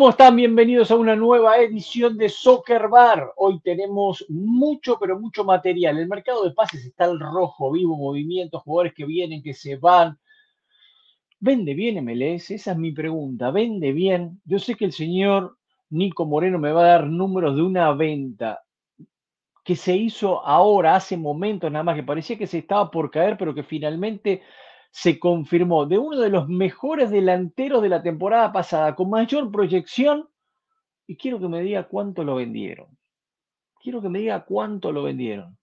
¿Cómo están? Bienvenidos a una nueva edición de Soccer Bar. Hoy tenemos mucho, pero mucho material. El mercado de pases está al rojo, vivo movimiento, jugadores que vienen, que se van. ¿Vende bien MLS? Esa es mi pregunta. ¿Vende bien? Yo sé que el señor Nico Moreno me va a dar números de una venta que se hizo ahora, hace momentos nada más, que parecía que se estaba por caer, pero que finalmente se confirmó de uno de los mejores delanteros de la temporada pasada, con mayor proyección, y quiero que me diga cuánto lo vendieron. Quiero que me diga cuánto lo vendieron.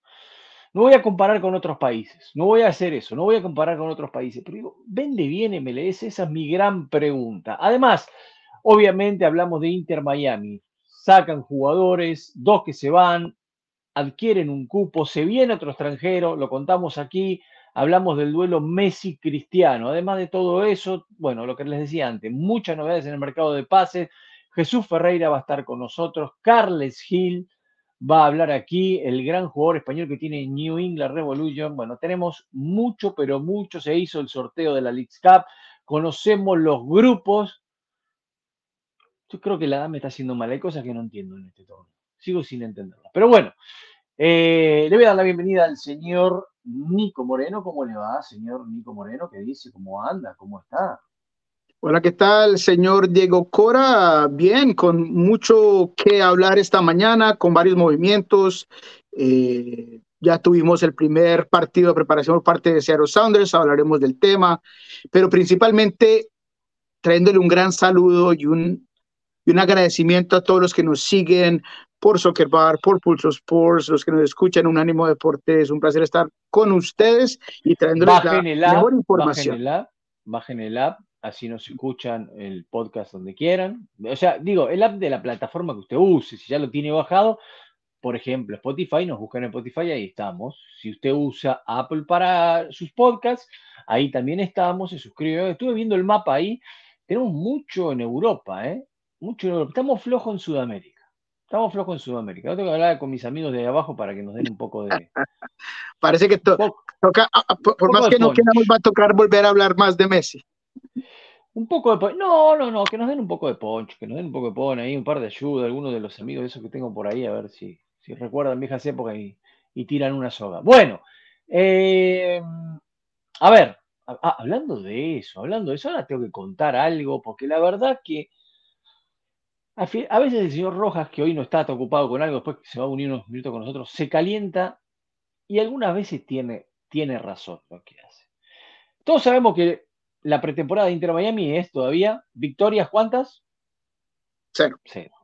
No voy a comparar con otros países, no voy a hacer eso, no voy a comparar con otros países, pero digo, ¿vende bien MLS? Esa es mi gran pregunta. Además, obviamente hablamos de Inter Miami. Sacan jugadores, dos que se van, adquieren un cupo, se viene otro extranjero, lo contamos aquí, hablamos del duelo Messi-Cristiano. Además de todo eso, bueno, lo que les decía antes, muchas novedades en el mercado de pases. Jesús Ferreira va a estar con nosotros, Carles Gil va a hablar aquí, el gran jugador español que tiene New England Revolution. Bueno, tenemos mucho, pero mucho. Se hizo el sorteo de la League Cup, conocemos los grupos. Yo creo que la edad me está haciendo mal, hay cosas que no entiendo en este torneo. Sigo sin entenderlo. Pero bueno, eh, le voy a dar la bienvenida al señor Nico Moreno. ¿Cómo le va, señor Nico Moreno? ¿Qué dice? ¿Cómo anda? ¿Cómo está? Hola, ¿qué tal, señor Diego Cora? Bien, con mucho que hablar esta mañana, con varios movimientos. Eh, ya tuvimos el primer partido de preparación por parte de Seattle Sounders, hablaremos del tema, pero principalmente trayéndole un gran saludo y un, y un agradecimiento a todos los que nos siguen por Soccer Bar, por Pulso Sports, los que nos escuchan, un ánimo deporte, es un placer estar con ustedes y trayéndoles la mejor información. Bajen el, app, bajen el app, así nos escuchan el podcast donde quieran. O sea, digo, el app de la plataforma que usted use, si ya lo tiene bajado, por ejemplo, Spotify, nos buscan en Spotify, ahí estamos. Si usted usa Apple para sus podcasts, ahí también estamos, se suscribe. Estuve viendo el mapa ahí, tenemos mucho en Europa, ¿eh? Mucho en Europa. Estamos flojos en Sudamérica. Estamos flojos en Sudamérica. Yo tengo que hablar con mis amigos de ahí abajo para que nos den un poco de. Parece que toca, ah, ah, por, más que no queramos, va a tocar volver a hablar más de Messi. Un poco de No, no, no, que nos den un poco de poncho, que nos den un poco de pon ahí, un par de ayuda, algunos de los amigos de esos que tengo por ahí, a ver si, si recuerdan viejas épocas y, y tiran una soga. Bueno, eh, a ver, hablando de eso, hablando de eso, ahora tengo que contar algo, porque la verdad que a veces el señor Rojas, que hoy no está, ocupado con algo, después que se va a unir unos minutos con nosotros, se calienta y algunas veces tiene, tiene razón lo que hace. Todos sabemos que la pretemporada de Inter Miami es todavía victorias, ¿cuántas? Cero. Cero.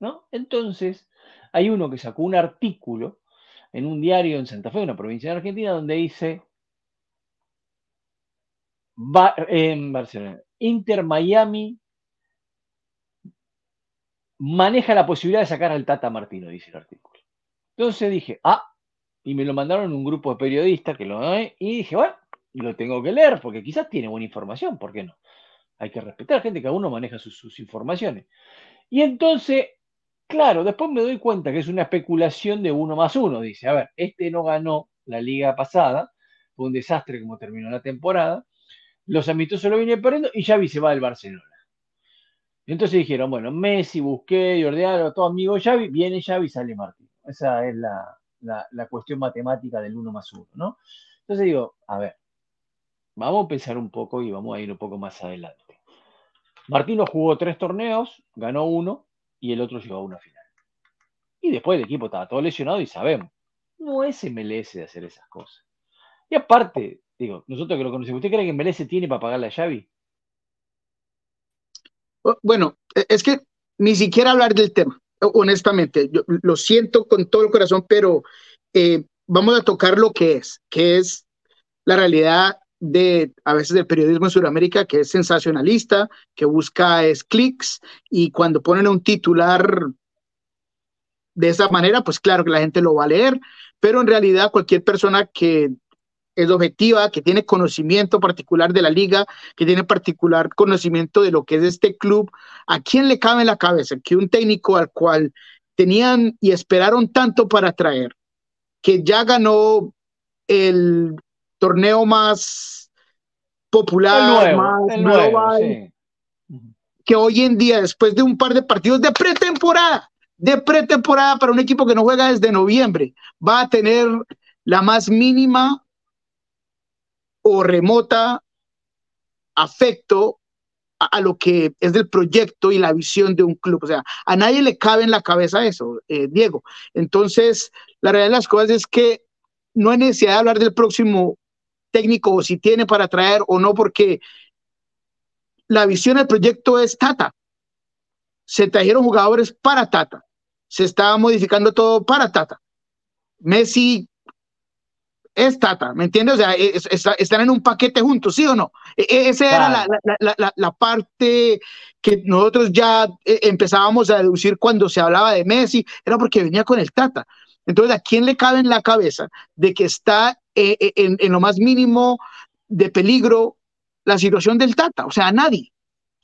¿no? Entonces, hay uno que sacó un artículo en un diario en Santa Fe, una provincia de Argentina, donde dice en Barcelona, Inter Miami maneja la posibilidad de sacar al Tata Martino, dice el artículo. Entonces dije, ah, y me lo mandaron un grupo de periodistas que lo y dije, bueno, lo tengo que leer porque quizás tiene buena información, ¿por qué no? Hay que respetar gente que uno maneja sus, informaciones. Y entonces, claro, después me doy cuenta que es una especulación de uno más uno. Dice, a ver, este no ganó la liga pasada, fue un desastre como terminó la temporada, los amistosos lo vienen perdiendo y Xavi se va del Barcelona. Entonces dijeron, bueno, Messi, Busqué, Jordi Alba, todo amigo Xavi, viene Xavi, sale Martín. Esa es la, cuestión matemática del uno más uno, ¿no? Entonces digo, a ver, vamos a pensar un poco y vamos a ir un poco más adelante. Martino jugó tres torneos, ganó uno y el otro llegó a una final. Y después el equipo estaba todo lesionado y sabemos, no es MLS de hacer esas cosas. Y aparte, digo, nosotros que lo conocemos, ¿usted cree que MLS tiene para pagarle a Xavi? Bueno, e, es que ni siquiera hablar del tema, honestamente, lo siento con todo el corazón, pero eh, vamos a tocar lo que es, que es la realidad de a veces del periodismo en Sudamérica que es sensacionalista, que busca es clics y cuando ponen un titular de esa manera, pues claro que la gente lo va a leer, pero en realidad cualquier persona que es objetiva, que tiene conocimiento particular de la liga, que tiene particular conocimiento de lo que es este club, ¿a quién le cabe en la cabeza que un técnico al cual tenían y esperaron tanto para traer, que ya ganó el torneo más popular, más global, que hoy en día, después de un par de partidos de pretemporada, de pretemporada para un equipo que no juega desde noviembre, va a tener la más mínima o remota afecto a, lo que es del proyecto y la visión de un club. O sea, a nadie le cabe en la cabeza eso, eh, Diego. Entonces, la realidad de las cosas es que no hay necesidad de hablar del próximo técnico o si tiene para traer o no, porque la visión del proyecto es Tata. Se trajeron jugadores para Tata. Se estaba modificando todo para Tata. Messi es Tata, ¿me entiendes? O sea, están en un paquete juntos, ¿sí o no? E, e, esa era la, parte que nosotros ya eh, empezábamos a deducir cuando se hablaba de Messi, era porque venía con el Tata. Entonces, ¿a quién le cabe en la cabeza de que está eh, eh, en, lo más mínimo de peligro la situación del Tata? O sea, a nadie,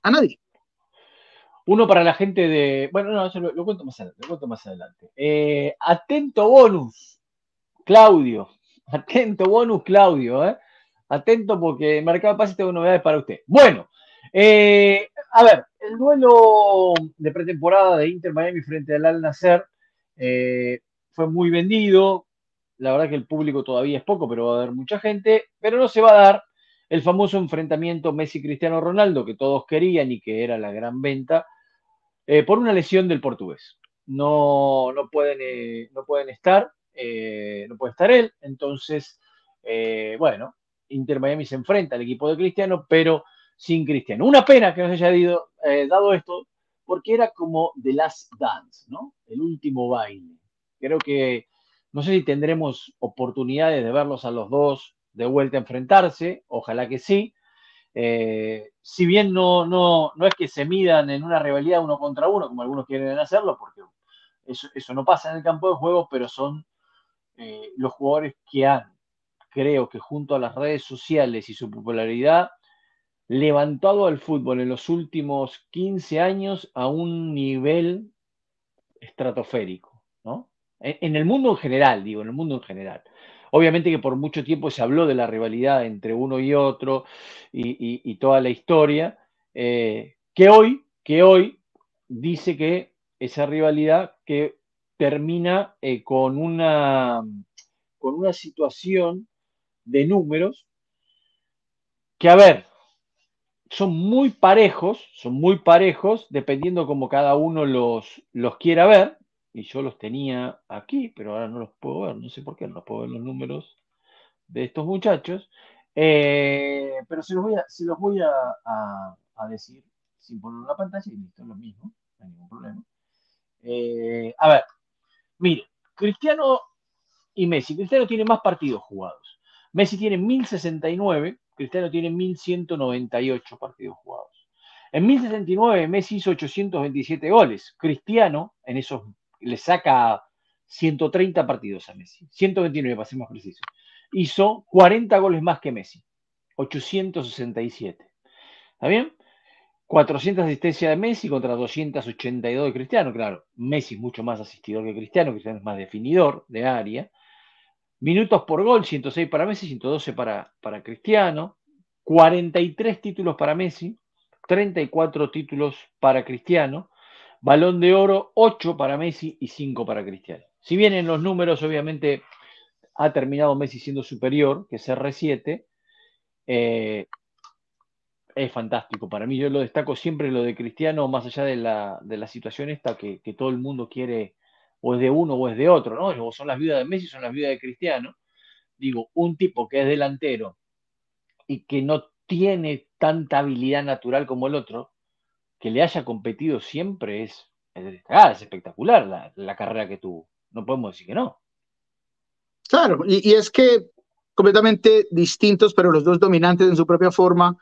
a nadie. Uno para la gente de. Bueno, no, eso lo, cuento más adelante. Lo cuento más adelante. atento bonus, Claudio. Atento, bonus Claudio, ¿eh? Atento porque el Mercado de Pases tengo novedades para usted. Bueno, eh, a ver, el duelo de pretemporada de Inter Miami frente al Al Nacer eh, fue muy vendido. La verdad que el público todavía es poco, pero va a haber mucha gente. Pero no se va a dar el famoso enfrentamiento Messi-Cristiano Ronaldo que todos querían y que era la gran venta por una lesión del portugués. No, no, pueden, no pueden estar. Eh, no puede estar él, entonces, eh, bueno, Inter Miami se enfrenta al equipo de Cristiano, pero sin Cristiano. Una pena que nos haya eh, dado esto, porque era como The Last Dance, ¿no? El último baile. Creo que no sé si tendremos oportunidades de verlos a los dos de vuelta a enfrentarse, ojalá que sí. si bien no, no, no es que se midan en una rivalidad uno contra uno, como algunos quieren hacerlo, porque eso, eso no pasa en el campo de juego, pero son eh, los jugadores que han, creo que junto a las redes sociales y su popularidad, levantado al fútbol en los últimos 15 años a un nivel estratosférico, ¿no? En, el mundo en general, digo, en el mundo en general. Obviamente que por mucho tiempo se habló de la rivalidad entre uno y otro y, toda la historia, eh, que hoy, que hoy dice que esa rivalidad que termina eh, con, una, con una situación de números que, a ver, son muy parejos, son muy parejos, dependiendo como cada uno los, los quiera ver, y yo los tenía aquí, pero ahora no los puedo ver, no sé por qué, no puedo ver los números de estos muchachos, eh, pero se los voy, a, los voy a, a, decir sin poner la pantalla y listo, es lo mismo, no hay ningún problema. Eh, a ver, Mire, Cristiano y Messi. Cristiano tiene más partidos jugados. Messi tiene 1069, Cristiano tiene 1198 partidos jugados. En 1069 Messi hizo 827 goles. Cristiano en esos le saca 130 partidos a Messi. 129 para ser más preciso. Hizo 40 goles más que Messi. 867. ¿Está bien? 400 asistencias de Messi contra 282 de Cristiano, claro. Messi es mucho más asistidor que Cristiano, Cristiano es más definidor de área. Minutos por gol, 106 para Messi, 112 para, para Cristiano. 43 títulos para Messi, 34 títulos para Cristiano. Balón de oro, 8 para Messi y 5 para Cristiano. Si bien en los números, obviamente, ha terminado Messi siendo superior, que es R7, eh, es fantástico. Para mí, yo lo destaco siempre lo de Cristiano, más allá de la, de la situación esta que, todo el mundo quiere, o es de uno o es de otro, ¿no? O son las viudas de Messi, son las viudas de Cristiano. Digo, un tipo que es delantero y que no tiene tanta habilidad natural como el otro, que le haya competido siempre es, es, espectacular la, la, carrera que tuvo. No podemos decir que no. Claro, y, y es que completamente distintos, pero los dos dominantes en su propia forma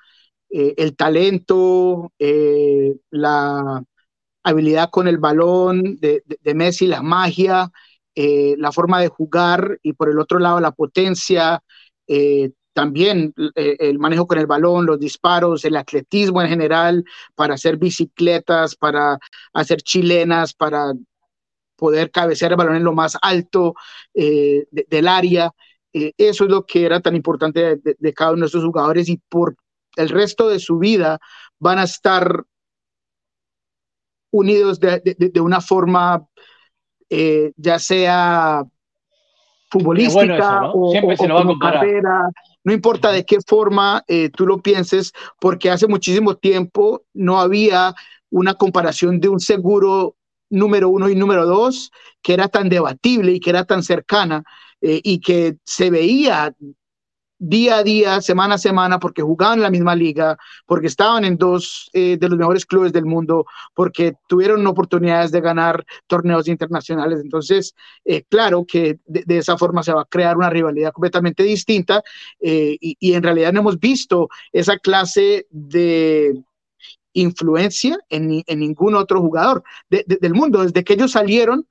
eh, el talento, eh, la habilidad con el balón de, Messi, la magia, eh, la forma de jugar y por el otro lado la potencia, también el manejo con el balón, los disparos, el atletismo en general, para hacer bicicletas, para hacer chilenas, para poder cabecear el balón en lo más alto del área. eso es lo que era tan importante de, cada uno de estos jugadores y por el resto de su vida van a estar unidos de, una forma, eh, ya sea futbolística o, carrera, no importa de qué forma eh, tú lo pienses, porque hace muchísimo tiempo no había una comparación de un seguro número uno y número dos que era tan debatible y que era tan cercana eh, y que se veía día a día, semana a semana, porque jugaban en la misma liga, porque estaban en dos eh, de los mejores clubes del mundo, porque tuvieron oportunidades de ganar torneos internacionales. Entonces, eh, claro que de, esa forma se va a crear una rivalidad completamente distinta eh, y, en realidad no hemos visto esa clase de influencia en, ningún otro jugador del mundo. Desde que ellos salieron,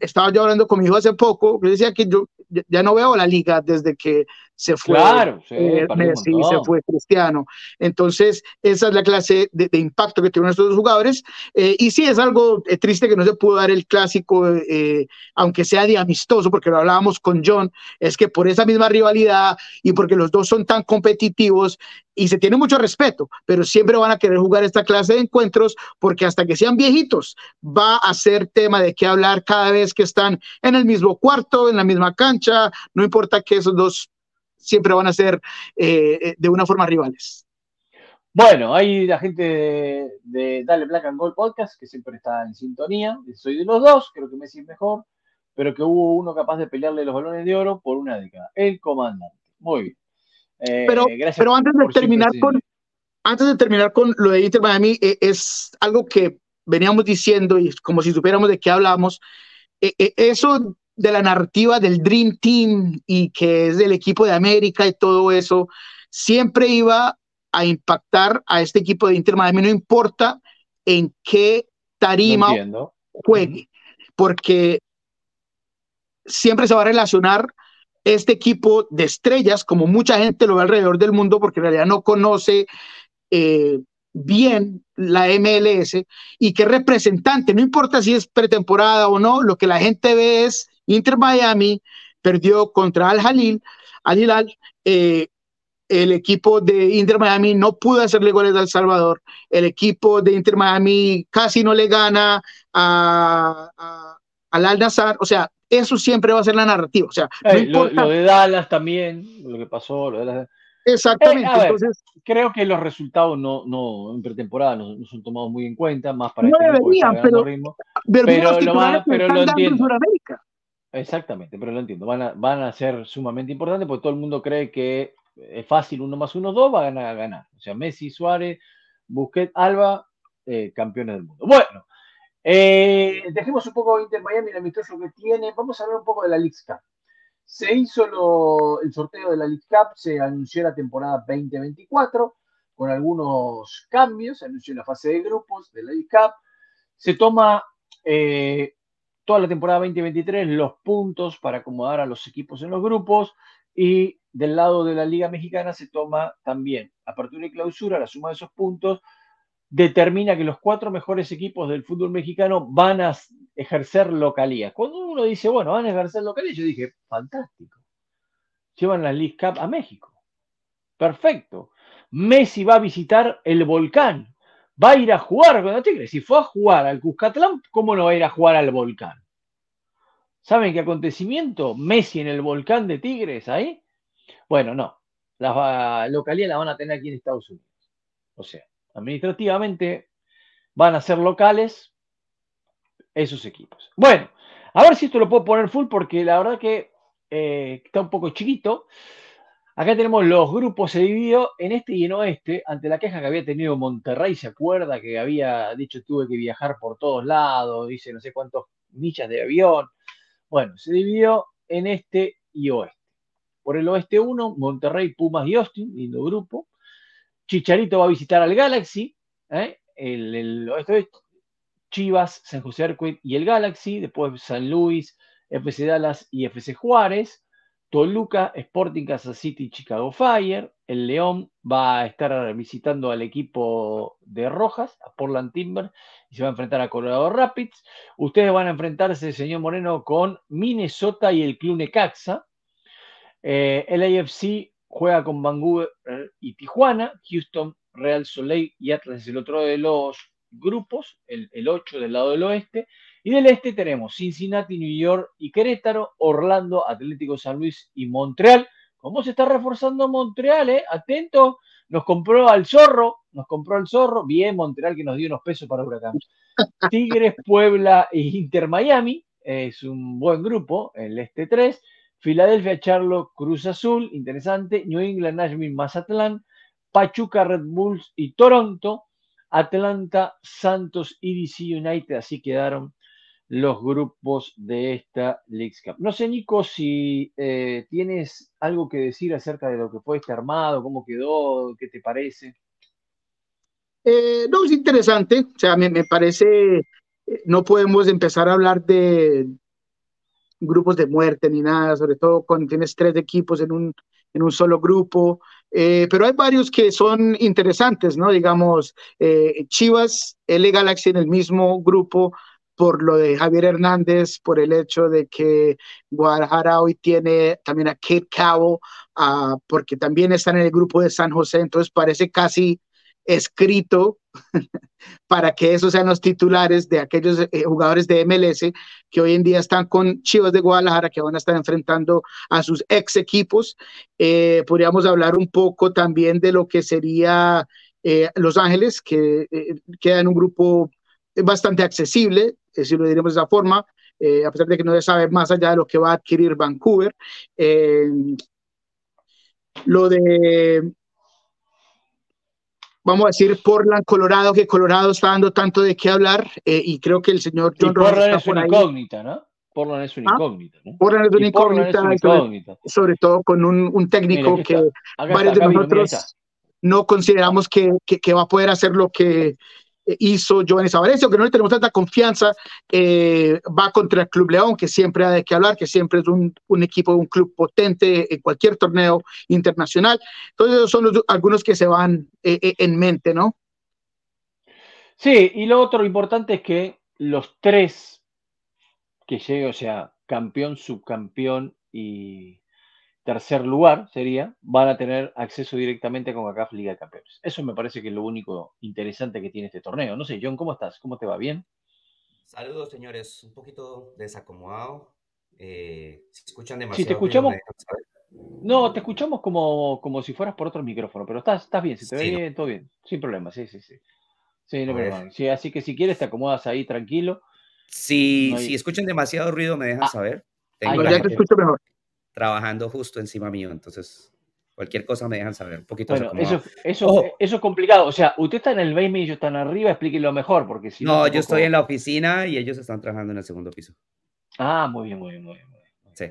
estaba yo hablando con mi hijo hace poco, que decía que yo ya no veo la liga desde que se fue claro, eh, se fue Cristiano. Entonces, esa es la clase de, impacto que tienen estos jugadores. Eh, y sí, es algo eh, triste que no se pudo dar el clásico, aunque sea de amistoso, porque lo hablábamos con John, es que por esa misma rivalidad y porque los dos son tan competitivos y se tiene mucho respeto, pero siempre van a querer jugar esta clase de encuentros porque hasta que sean viejitos va a ser tema de qué hablar cada vez que están en el mismo cuarto, en la misma cancha, no importa que esos dos siempre van a ser eh, eh, de una forma rivales. Bueno, hay la gente de, Dale Black and Gold Podcast que siempre está en sintonía. Soy de los dos, creo que Messi es mejor, pero que hubo uno capaz de pelearle los balones de oro por una década. El comandante. Muy bien. Eh, pero, pero antes de terminar con antes de terminar con lo de Inter Miami, es algo que veníamos diciendo y como si supiéramos de qué hablamos. eso de la narrativa del Dream Team y que es del equipo de América y todo eso, siempre iba a impactar a este equipo de Inter Miami, no importa en qué tarima juegue, porque siempre se va a relacionar este equipo de estrellas, como mucha gente lo ve alrededor del mundo, porque en realidad no conoce eh, bien la MLS y que representante, no importa si es pretemporada o no, lo que la gente ve es Inter Miami perdió contra Al Jalil, Al Hilal, eh, el equipo de Inter Miami no pudo hacerle goles a El Salvador, el equipo de Inter Miami casi no le gana a, al Al Nazar, o sea, eso siempre va a ser la narrativa, o sea, lo, de Dallas también, lo que pasó, lo de Exactamente. Eh, entonces, creo que los resultados no, no en pretemporada no, son tomados muy en cuenta, más para no este deberían, pero, pero, lo, pero lo entiendo. Exactamente, pero lo entiendo. Van a, a ser sumamente importantes porque todo el mundo cree que es fácil, uno más uno, dos, van a ganar. O sea, Messi, Suárez, Busquets, Alba, eh, campeones del mundo. Bueno, eh, dejemos un poco Inter Miami, el amistoso que tiene. Vamos a hablar un poco de la League Cup. Se hizo el sorteo de la League Cup, se anunció la temporada 2024 con algunos cambios, se anunció la fase de grupos de la League Cup. Se toma eh, toda la temporada 2023 los puntos para acomodar a los equipos en los grupos y del lado de la Liga Mexicana se toma también apertura y clausura, la suma de esos puntos determina que los cuatro mejores equipos del fútbol mexicano van a ejercer localía. Cuando uno dice, bueno, van a ejercer localía, yo dije, fantástico. Llevan la League Cup a México. Perfecto. Messi va a visitar el volcán va a ir a jugar con Tigres. Si fue a jugar al Cuscatlán, ¿cómo no va a ir a jugar al volcán? ¿Saben qué acontecimiento? Messi en el volcán de Tigres ahí. Bueno, no. La localidad la van a tener aquí en Estados Unidos. O sea, administrativamente van a ser locales esos equipos. Bueno, a ver si esto lo puedo poner full porque la verdad que eh, está un poco chiquito. Acá tenemos los grupos, se dividió en este y en oeste, ante la queja que había tenido Monterrey, se acuerda que había dicho tuve que viajar por todos lados, dice no sé cuántos millas de avión. Bueno, se dividió en este y oeste. Por el oeste 1, Monterrey, Pumas y Austin, lindo grupo. Chicharito va a visitar al Galaxy, ¿eh? el, el oeste, Chivas, San José Arcuit y el Galaxy, después San Luis, FC Dallas y FC Juárez. Toluca, Sporting Kansas City, Chicago Fire. El León va a estar visitando al equipo de Rojas, a Portland Timber, y se va a enfrentar a Colorado Rapids. Ustedes van a enfrentarse, señor Moreno, con Minnesota y el Club Necaxa. Eh, el AFC juega con Vancouver y Tijuana. Houston, Real Soleil y Atlas es el otro de los grupos, el, el 8 del lado del oeste, y del este tenemos Cincinnati, New York y Querétaro, Orlando, Atlético San Luis y Montreal. ¿Cómo se está reforzando Montreal? Eh? Atento, nos compró al zorro, nos compró al zorro. Bien, Montreal que nos dio unos pesos para Huracán. Tigres, Puebla e Inter Miami. Es un buen grupo, el este 3. Filadelfia, Charlo, Cruz Azul, interesante. New England, Nashville, Mazatlán. Pachuca, Red Bulls y Toronto. Atlanta, Santos y DC United. Así quedaron los grupos de esta League Cup. No sé, Nico, si eh, tienes algo que decir acerca de lo que fue este armado, cómo quedó, qué te parece. Eh, no, es interesante. O sea, me, parece, eh, no podemos empezar a hablar de grupos de muerte ni nada, sobre todo cuando tienes tres equipos en un, en un solo grupo. pero hay varios que son interesantes, ¿no? Digamos, Chivas, L Galaxy en el mismo grupo, por lo de Javier Hernández, por el hecho de que Guadalajara hoy tiene también a Kate Cowell, uh, porque también están en el grupo de San José, entonces parece casi escrito para que esos sean los titulares de aquellos eh, jugadores de MLS que hoy en día están con Chivas de Guadalajara, que van a estar enfrentando a sus ex equipos. Eh, podríamos hablar un poco también de lo que sería eh, Los Ángeles, que queda en un grupo bastante accesible, eh, si lo diremos de esa forma, eh, a pesar de que no se sabe más allá de lo que va a adquirir Vancouver. Eh, lo de, vamos a decir, Portland, Colorado, que Colorado está dando tanto de qué hablar y creo que el señor John Ross Portland es una incógnita, ¿no? Portland es una ¿Ah? incógnita. ¿no? Portland es una incógnita, Sobre, todo con un, técnico que varios de nosotros no consideramos que, que, va a poder hacer lo que hizo Giovanni Savarencio, que no le tenemos tanta confianza, va contra el Club León, que siempre hay que hablar, que siempre es un, un equipo, un club potente en cualquier torneo internacional. Entonces, esos son algunos que se van eh, eh, en mente, ¿no? Sí, y lo otro importante es que los tres que lleguen, o sea, campeón, subcampeón y tercer lugar sería, van a tener acceso directamente con CACAF Liga de Campeones. Eso me parece que es lo único interesante que tiene este torneo. No sé, John, ¿cómo estás? ¿Cómo te va? ¿Bien? Saludos, señores. Un poquito desacomodado. Eh, si escuchan demasiado. Si te escuchamos. no, te escuchamos como, como si fueras por otro micrófono, pero estás, estás bien, si te ve bien, todo bien, sin problema, sí, sí, sí. Sí, no problema. Sí, así que si quieres te acomodas ahí tranquilo. Si, si escuchan demasiado ruido, me dejan ah, saber. Tengo ya te escucho mejor trabajando justo encima mío, entonces cualquier cosa me dejan saber un poquito. Bueno, eso, eso, eso es complicado. O sea, usted está en el basement y ellos están arriba, explíquenlo mejor, porque si no. yo estoy en la oficina y ellos están trabajando en el segundo piso. Ah, muy bien, muy bien, muy bien. Sí.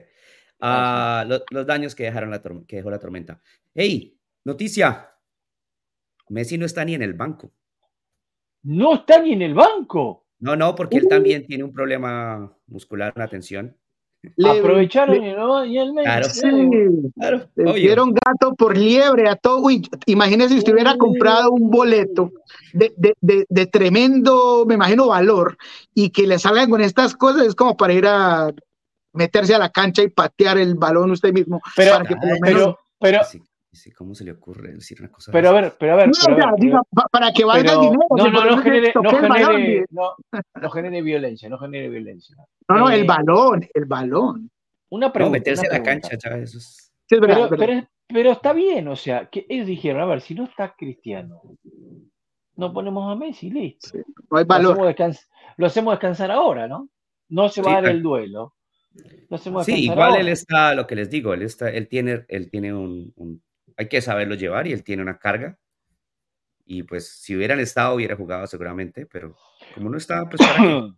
Ah, los, daños que, dejaron la que dejó la tormenta. ¡Hey! Noticia. Messi no está ni en el banco. No está ni en el banco. No, no, porque él uh. también tiene un problema muscular, una tensión. Aprovecharon y, el medio. Claro, sí, claro. Le dieron gato por liebre a todo. Uy, imagínese si usted hubiera comprado un boleto de, de, de, tremendo, me imagino, valor y que le salgan con estas cosas, es como para ir a meterse a la cancha y patear el balón usted mismo. Pero, pero, pero, ¿Cómo se le ocurre decir una cosa? Pero a ver, pero a ver. No, para que valga el dinero. No, no, no genere, no, genere, no, genere violencia, no genere violencia. No, no, el eh, balón, el balón. Una pregunta. meterse a la cancha, ¿sabes? es pero, pero, está bien, o sea, que ellos dijeron, a ver, si no está Cristiano, no ponemos a Messi, listo. no hay valor. Lo hacemos, descansar ahora, ¿no? No se va a dar el duelo. sí, igual él está, lo que les digo, él está, él tiene, él tiene un hay que saberlo llevar y él tiene una carga. Y pues si hubieran estado, hubiera jugado seguramente, pero como no está, pues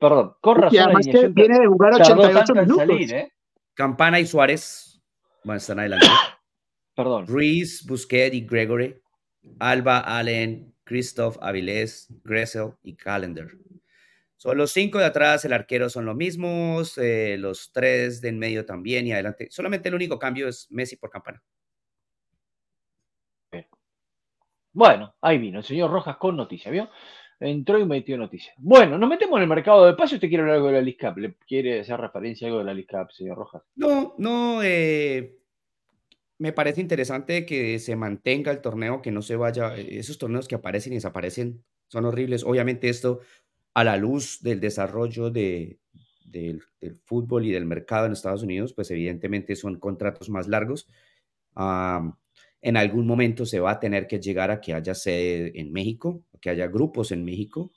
Perdón, con razón. que viene de jugar 88 minutos. ¿eh? Campana y Suárez van a estar adelante. Perdón. Ruiz, Busquets y Gregory. Alba, Allen, Christoph, Avilés, Gressel y Calendar. Son los cinco de atrás, el arquero son los mismos, eh, los tres de en medio también y adelante. Solamente el único cambio es Messi por campana. Bueno, ahí vino el señor Rojas con noticia, ¿vio? Entró y metió noticia. Bueno, nos metemos en el mercado de pase. ¿Usted quiere hablar algo de la LISCAP? ¿Le quiere hacer referencia a algo de la LISCAP, señor Rojas? No, no. Eh, me parece interesante que se mantenga el torneo, que no se vaya. Esos torneos que aparecen y desaparecen son horribles. Obviamente esto a la luz del desarrollo de, del, fútbol y del mercado en Estados Unidos, pues evidentemente son contratos más largos. En algún momento se va a tener que llegar a que haya sede en México, que haya grupos en México.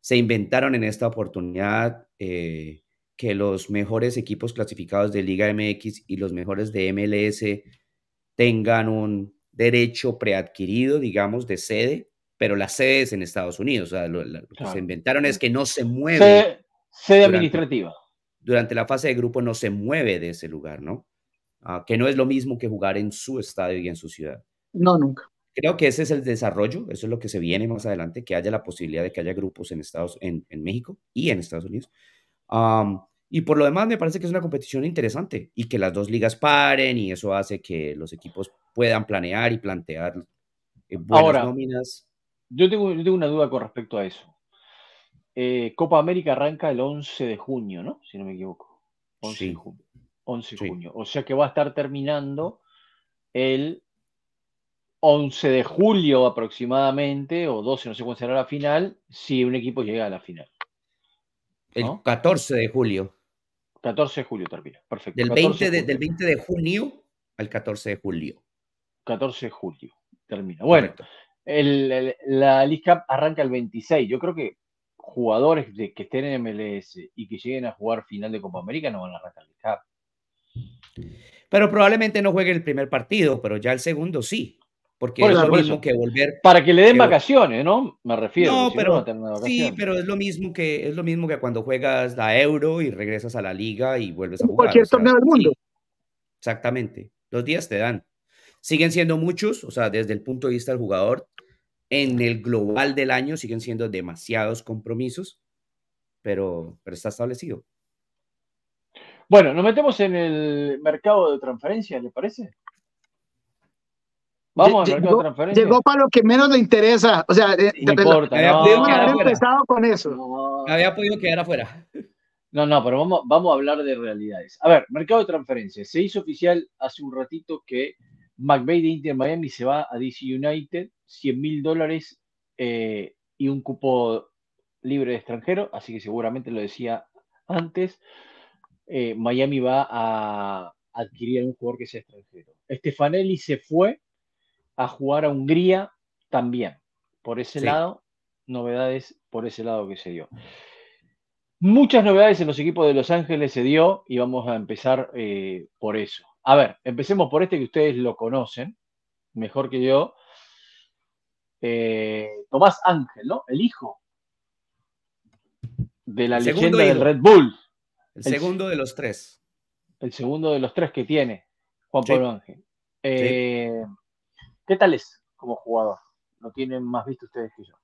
se inventaron en esta oportunidad eh, que los mejores equipos clasificados de Liga MX y los mejores de MLS tengan un derecho preadquirido, digamos, de sede, pero la sede es en Estados Unidos. O sea, lo, que se inventaron es que no se mueve. Sede, administrativa. Durante la fase de grupo no se mueve de ese lugar, ¿no? Ah, que no es lo mismo que jugar en su estadio y en su ciudad. No, nunca. Creo que ese es el desarrollo, eso es lo que se viene más adelante, que haya la posibilidad de que haya grupos en Estados, en, en México y en Estados Unidos y por lo demás, me parece que es una competición interesante y que las dos ligas paren y eso hace que los equipos puedan planear y plantear eh, buenas Ahora, nóminas. Yo tengo, yo tengo una duda con respecto a eso. Eh, Copa América arranca el 11 de junio, ¿no? Si no me equivoco. 11 de junio. 11 de junio. O sea que va a estar terminando el 11 de julio aproximadamente, o 12, no sé cuándo será la final, si un equipo llega a la final. El 14 de julio. 14 de julio termina, perfecto. Del 20 de, del 20 de junio al 14 de julio. 14 de julio termina. Bueno, la League Cup arranca el 26. Yo creo que jugadores de, que estén en MLS y que lleguen a jugar final de Copa América no van a arrancar la League Cup. Pero probablemente no juegue el primer partido, pero ya el segundo sí. Porque es lo mismo que volver. Para que le den vacaciones, ¿no? Me refiero. No, pero, sí, pero es lo mismo que es lo mismo que cuando juegas la Euro y regresas a la liga y vuelves a jugar. Cualquier torneo del mundo. exactamente. Los días te dan. Siguen siendo muchos, o sea, desde el punto de vista del jugador, en el global del año siguen siendo demasiados compromisos, pero, pero está establecido. Bueno, nos metemos en el mercado de transferencias, ¿le parece? Vamos a llegó, transferencia. Llegó para lo que menos le interesa. O sea, no importa. Debemos haber empezado con eso. Había podido quedar afuera. No, no, pero vamos, vamos a hablar de realidades. A ver, mercado de transferencias. Se hizo oficial hace un ratito que McVeigh de Inter Miami se va a DC United, 100 mil dólares eh, y un cupo libre de extranjero, así que seguramente lo decía antes. Eh, Miami va a adquirir un jugador que sea extranjero. Stefanelli se fue a jugar a Hungría también. Por ese lado, novedades por ese lado que se dio. Muchas novedades en los equipos de Los Ángeles se dio y vamos a empezar eh, por eso. A ver, empecemos por este que ustedes lo conocen mejor que yo. Eh, Tomás Ángel, ¿no? El hijo de la leyenda del Red Bull. El, segundo de los tres. El segundo de los tres que tiene Juan Pablo Ángel. Eh, ¿Qué tal es como jugador? Lo tienen más visto ustedes que yo.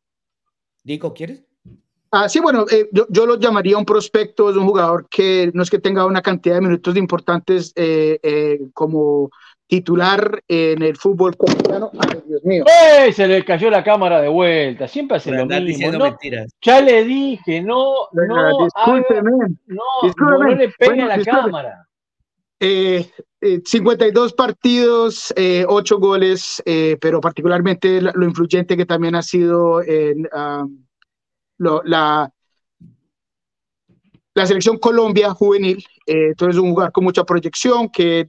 Dico, ¿quieres? Ah, sí, bueno, eh, yo, lo llamaría un prospecto, es un jugador que no es que tenga una cantidad de minutos importantes eh, eh, como titular en el fútbol colombiano. Ay, Dios mío. ¡Eh! Se le cayó la cámara de vuelta. Siempre hace lo mismo. ¿no? Ya le dije, no, no, discúlpeme, no, no, le pegue la cámara. Eh, 52 eh, partidos, eh, 8 goles, eh, pero particularmente lo influyente que también ha sido en la, la selección Colombia juvenil. Eh, entonces, un jugador con mucha proyección que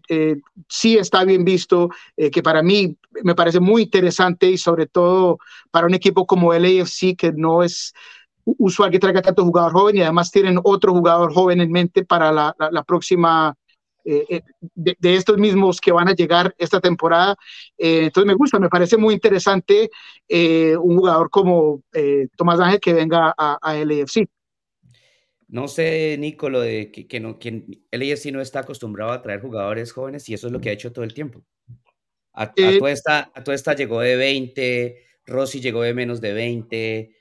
sí está bien visto, que para mí me parece muy interesante y sobre todo para un equipo como el AFC, que no es usual que traiga tanto jugador joven y además tienen otro jugador joven en mente para la, próxima eh, eh, de, estos mismos que van a llegar esta temporada. Eh, entonces me gusta, me parece muy interesante un jugador como Tomás Ángel que venga a, a LAFC. No sé, Nico, lo de que, que, no, que el AFC no está acostumbrado a traer jugadores jóvenes y eso es lo que ha hecho todo el tiempo. A, a, toda, esta, a toda esta llegó de 20, Rossi llegó de menos de 20,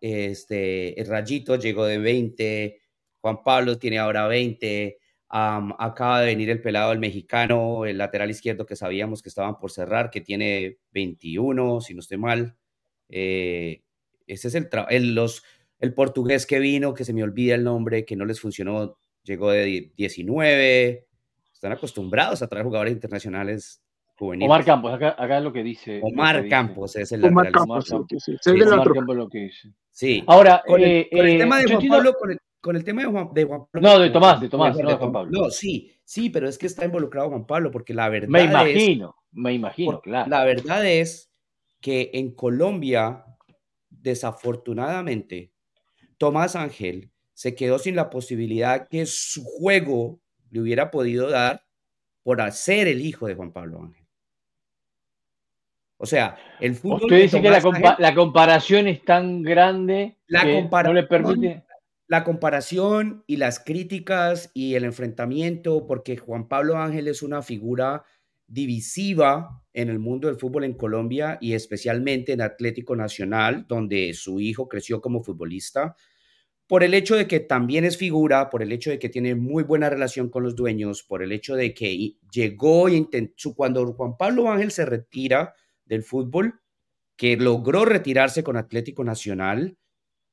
este, el Rayito llegó de 20, Juan Pablo tiene ahora 20, acaba de venir el pelado del mexicano, el lateral izquierdo que sabíamos que estaban por cerrar, que tiene 21, si no estoy mal. Eh, ese es el, los, el portugués que vino, que se me olvida el nombre, que no les funcionó, llegó de 19. Están acostumbrados a traer jugadores internacionales juvenil. Omar Campos, acá, acá es lo que dice. Omar Campos es el Omar Campos, izquierdo. sí, sí, Omar otro. Campos lo que dice. Sí. Ahora, Con el, eh, con el eh, tema de Juan entiendo- Pablo, con el, con el tema de Juan, de Juan Pablo. No, de Tomás, de Tomás, no de Juan Pablo. No, sí, sí, pero es que está involucrado Juan Pablo, porque la verdad Me es, imagino, me imagino, por- claro. la verdad es que en Colombia, desafortunadamente, Tomás Ángel se quedó sin la posibilidad que su juego le hubiera podido dar por ser el hijo de Juan Pablo Ángel. O sea, el fútbol Usted dice que la, Tomás compa- Ángel- la comparación es tan grande La que no le permite. la comparación y las críticas y el enfrentamiento, porque Juan Pablo Ángel es una figura divisiva en el mundo del fútbol en Colombia y especialmente en Atlético Nacional, donde su hijo creció como futbolista, por el hecho de que también es figura, por el hecho de que tiene muy buena relación con los dueños, por el hecho de que llegó e intentó, cuando Juan Pablo Ángel se retira del fútbol, que logró retirarse con Atlético Nacional,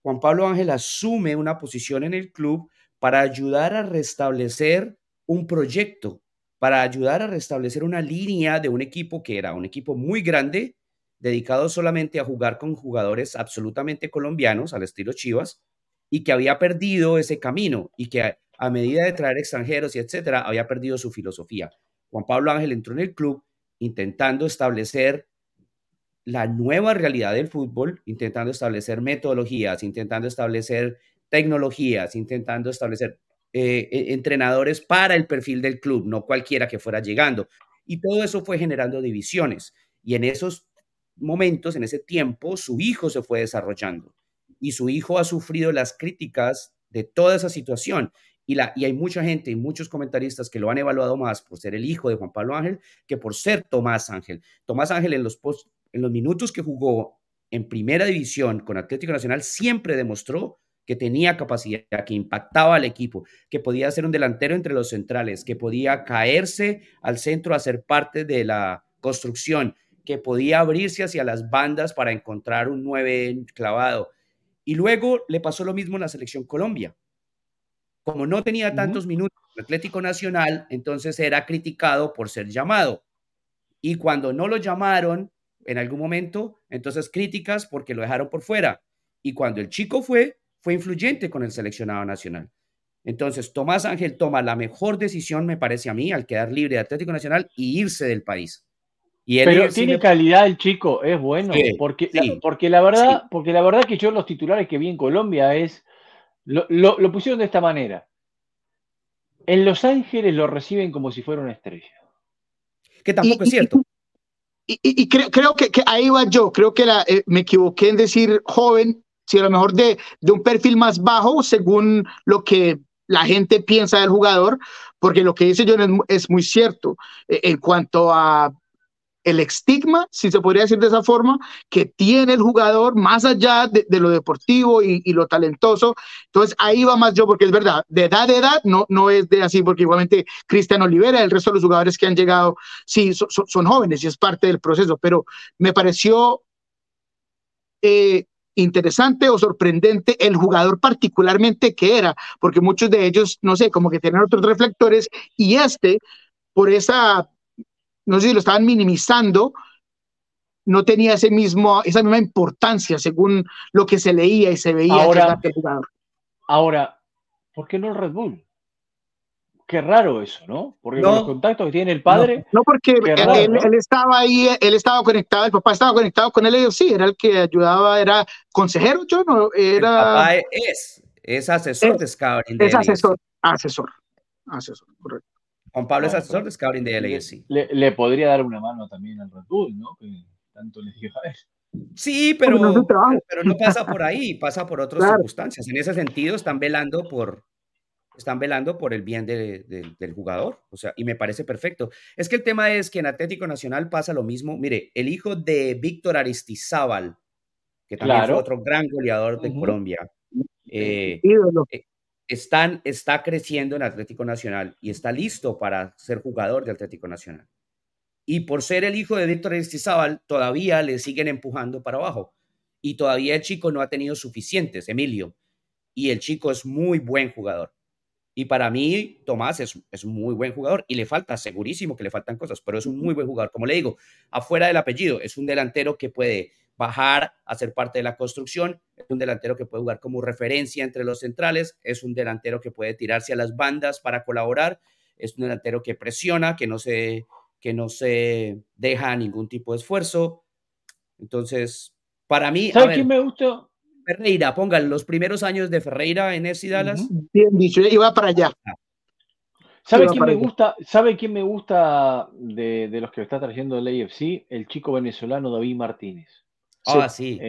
Juan Pablo Ángel asume una posición en el club para ayudar a restablecer un proyecto, para ayudar a restablecer una línea de un equipo que era un equipo muy grande, dedicado solamente a jugar con jugadores absolutamente colombianos, al estilo Chivas, y que había perdido ese camino y que a, medida de traer extranjeros y etcétera, había perdido su filosofía. Juan Pablo Ángel entró en el club intentando establecer la nueva realidad del fútbol, intentando establecer metodologías, intentando establecer tecnologías, intentando establecer eh, eh, entrenadores para el perfil del club, no cualquiera que fuera llegando. Y todo eso fue generando divisiones. Y en esos momentos, en ese tiempo, su hijo se fue desarrollando. Y su hijo ha sufrido las críticas de toda esa situación. Y, la, y hay mucha gente y muchos comentaristas que lo han evaluado más por ser el hijo de Juan Pablo Ángel que por ser Tomás Ángel. Tomás Ángel en los, en los minutos que jugó en primera división con Atlético Nacional siempre demostró que tenía capacidad, que impactaba al equipo, que podía ser un delantero entre los centrales, que podía caerse al centro a ser parte de la construcción, que podía abrirse hacia las bandas para encontrar un 9 clavado. Y luego le pasó lo mismo en la selección Colombia. Como no tenía tantos uh -huh. minutos en Atlético Nacional, entonces era criticado por ser llamado. Y cuando no lo llamaron en algún momento, entonces críticas porque lo dejaron por fuera. Y cuando el chico fue, fue influyente con el seleccionado nacional. Entonces, Tomás Ángel toma la mejor decisión, me parece a mí, al quedar libre de Atlético Nacional y irse del país. Y Pero tiene calidad el chico, es bueno, sí, porque, sí, la, porque, la verdad, sí. porque la verdad que yo los titulares que vi en Colombia es, lo, lo, lo, pusieron de esta manera. En Los Ángeles lo reciben como si fuera una estrella. Que tampoco y, es cierto. Y, y, y creo, creo que, que, ahí va yo, creo que la, eh, me equivoqué en decir joven, si a lo mejor de, de un perfil más bajo según lo que la gente piensa del jugador, porque lo que dice John es, muy cierto eh, en cuanto a el estigma, si se podría decir de esa forma, que tiene el jugador más allá de, de lo deportivo y, y, lo talentoso. Entonces ahí va más yo, porque es verdad, de edad de edad no, no es de así, porque igualmente Cristian Olivera, el resto de los jugadores que han llegado, sí, son, son jóvenes y es parte del proceso, pero me pareció eh, interesante o sorprendente el jugador particularmente que era, porque muchos de ellos, no sé, como que tienen otros reflectores y este, por esa no sé si lo estaban minimizando, no tenía ese mismo, esa misma importancia según lo que se leía y se veía. Ahora, ahora ¿por qué no el Red Bull? Qué raro eso, ¿no? Porque no, con los contactos que tiene el padre. No, no porque raro, él, ¿no? él, estaba ahí, él estaba conectado, el papá estaba conectado con él, sí, era el que ayudaba, era consejero, yo no, era. El papá es, es asesor es, de scouting. Es asesor, asesor, asesor, correcto. Juan Pablo es asesor de scouting de LAFC. Le, le, podría dar una mano también al Red Bull, ¿no? Que tanto le dio a él. Sí, pero, no, pero no pasa por ahí, pasa por otras claro. circunstancias. En ese sentido, están velando por, están velando por el bien de, de, del jugador. O sea, y me parece perfecto. Es que el tema es que en Atlético Nacional pasa lo mismo. Mire, el hijo de Víctor Aristizábal, que también claro. fue otro gran goleador de uh -huh. Colombia. Eh, están, está creciendo en Atlético Nacional y está listo para ser jugador de Atlético Nacional. Y por ser el hijo de Víctor Aristizábal, todavía le siguen empujando para abajo. Y todavía el chico no ha tenido suficientes, Emilio. Y el chico es muy buen jugador. Y para mí, Tomás es, es un muy buen jugador y le falta, segurísimo que le faltan cosas, pero es un muy buen jugador. Como le digo, afuera del apellido, es un delantero que puede bajar a ser parte de la construcción, es un delantero que puede jugar como referencia entre los centrales, es un delantero que puede tirarse a las bandas para colaborar, es un delantero que presiona, que no se, que no se deja ningún tipo de esfuerzo. Entonces, para mí... ¿Sabes quién me gusta? Ferreira, pongan los primeros años de Ferreira en FC Dallas. Bien dicho, iba para allá. ¿Sabe quién me gusta? ¿Sabe quién me gusta de, los que está trayendo el AFC? El chico venezolano David Martínez. Ah, sí.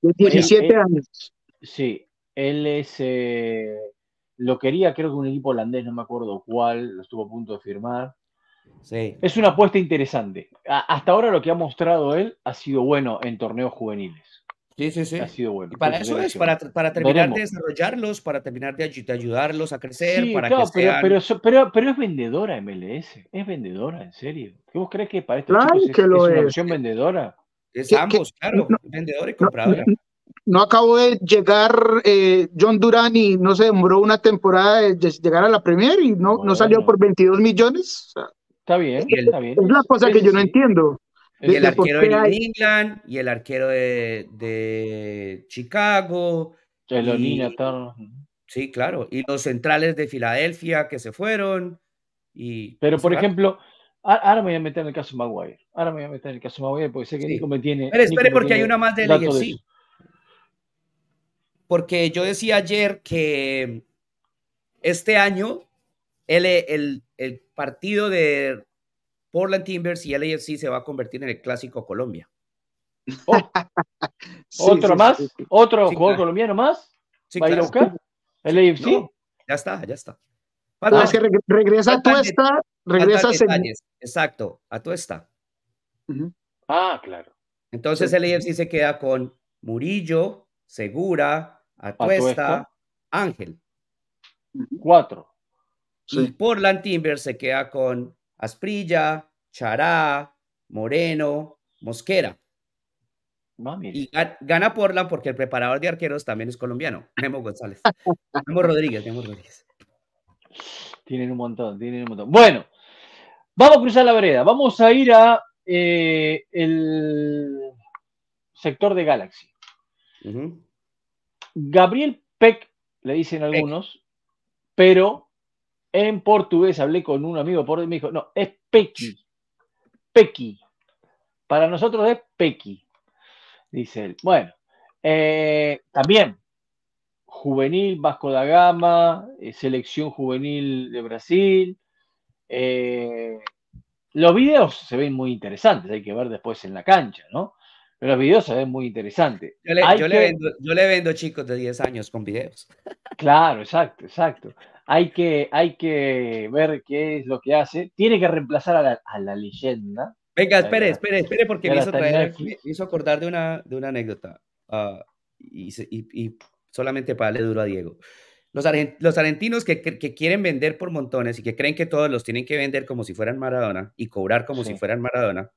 17 eh, años. Sí, él es. Eh, lo quería, creo que un equipo holandés, no me acuerdo cuál, lo estuvo a punto de firmar. Sí. Es una apuesta interesante. hasta ahora lo que ha mostrado él ha sido bueno en torneos juveniles. Sí, sí, sí. Ha sido bueno. Y para eso es, para, para terminar de desarrollarlos, para terminar de, ayudarlos a crecer, para claro, que pero, pero, pero, pero, es vendedora MLS, es vendedora, en serio. ¿Qué vos crees que para estos chicos es, una opción vendedora? Es ambos, claro, vendedor y comprador. No, acabó de llegar eh, John Duran y no se demoró una temporada de, llegar a la Premier y no, no salió por 22 millones. está bien, está bien. Es la cosa que yo no entiendo. Y el arquero de New England y el arquero de, de Chicago. Y, sí, claro. Y los centrales de Filadelfia que se fueron. Y, Pero, por ejemplo, ahora me voy a meter en el caso Maguire. Ahora me voy a meter en el caso Maguire porque sé que Nico me tiene. Pero espere, porque hay una más de sí. Porque yo decía ayer que este año el, el, el partido de Portland Timbers y LAFC se va a convertir en el clásico Colombia. Oh. ¿Otro más? ¿Otro jugador colombiano más? ¿Va a ir a buscar? ¿El AFC? ya está, ya está. es que regresa a Tuesta, regresa a Exacto, a Tuesta. Ah, claro. Entonces el AFC se queda con Murillo, Segura, Atuesta, Ángel. Cuatro. Y Portland Timbers se queda con Asprilla, Chará, Moreno, Mosquera. Y gana Portland porque el preparador de arqueros también es colombiano, Memo González. Memo Rodríguez, Memo Rodríguez. Tienen un montón, tienen un montón. Bueno, vamos a cruzar la vereda. Vamos a ir a eh, el sector de Galaxy. Gabriel Peck, le dicen algunos, pero en portugués hablé con un amigo por y me dijo, no, es Pequi. Pequi. Para nosotros es Pequi, dice él. Bueno, eh, también juvenil Vasco da Gama, eh, selección juvenil de Brasil. Eh, los videos se ven muy interesantes, hay que ver después en la cancha, ¿no? Pero los videos se ven muy interesantes. Yo le, vendo, yo le vendo chicos de 10 años con videos. Claro, exacto, exacto hay que, hay que ver qué es lo que hace. Tiene que reemplazar a la, leyenda. Venga, espere, espere, espere, porque me hizo, acordar de una, de una anécdota. Ah, y, solamente para darle duro a Diego. Los, los argentinos que, quieren vender por montones y que creen que todos los tienen que vender como si fueran Maradona y cobrar como si fueran Maradona,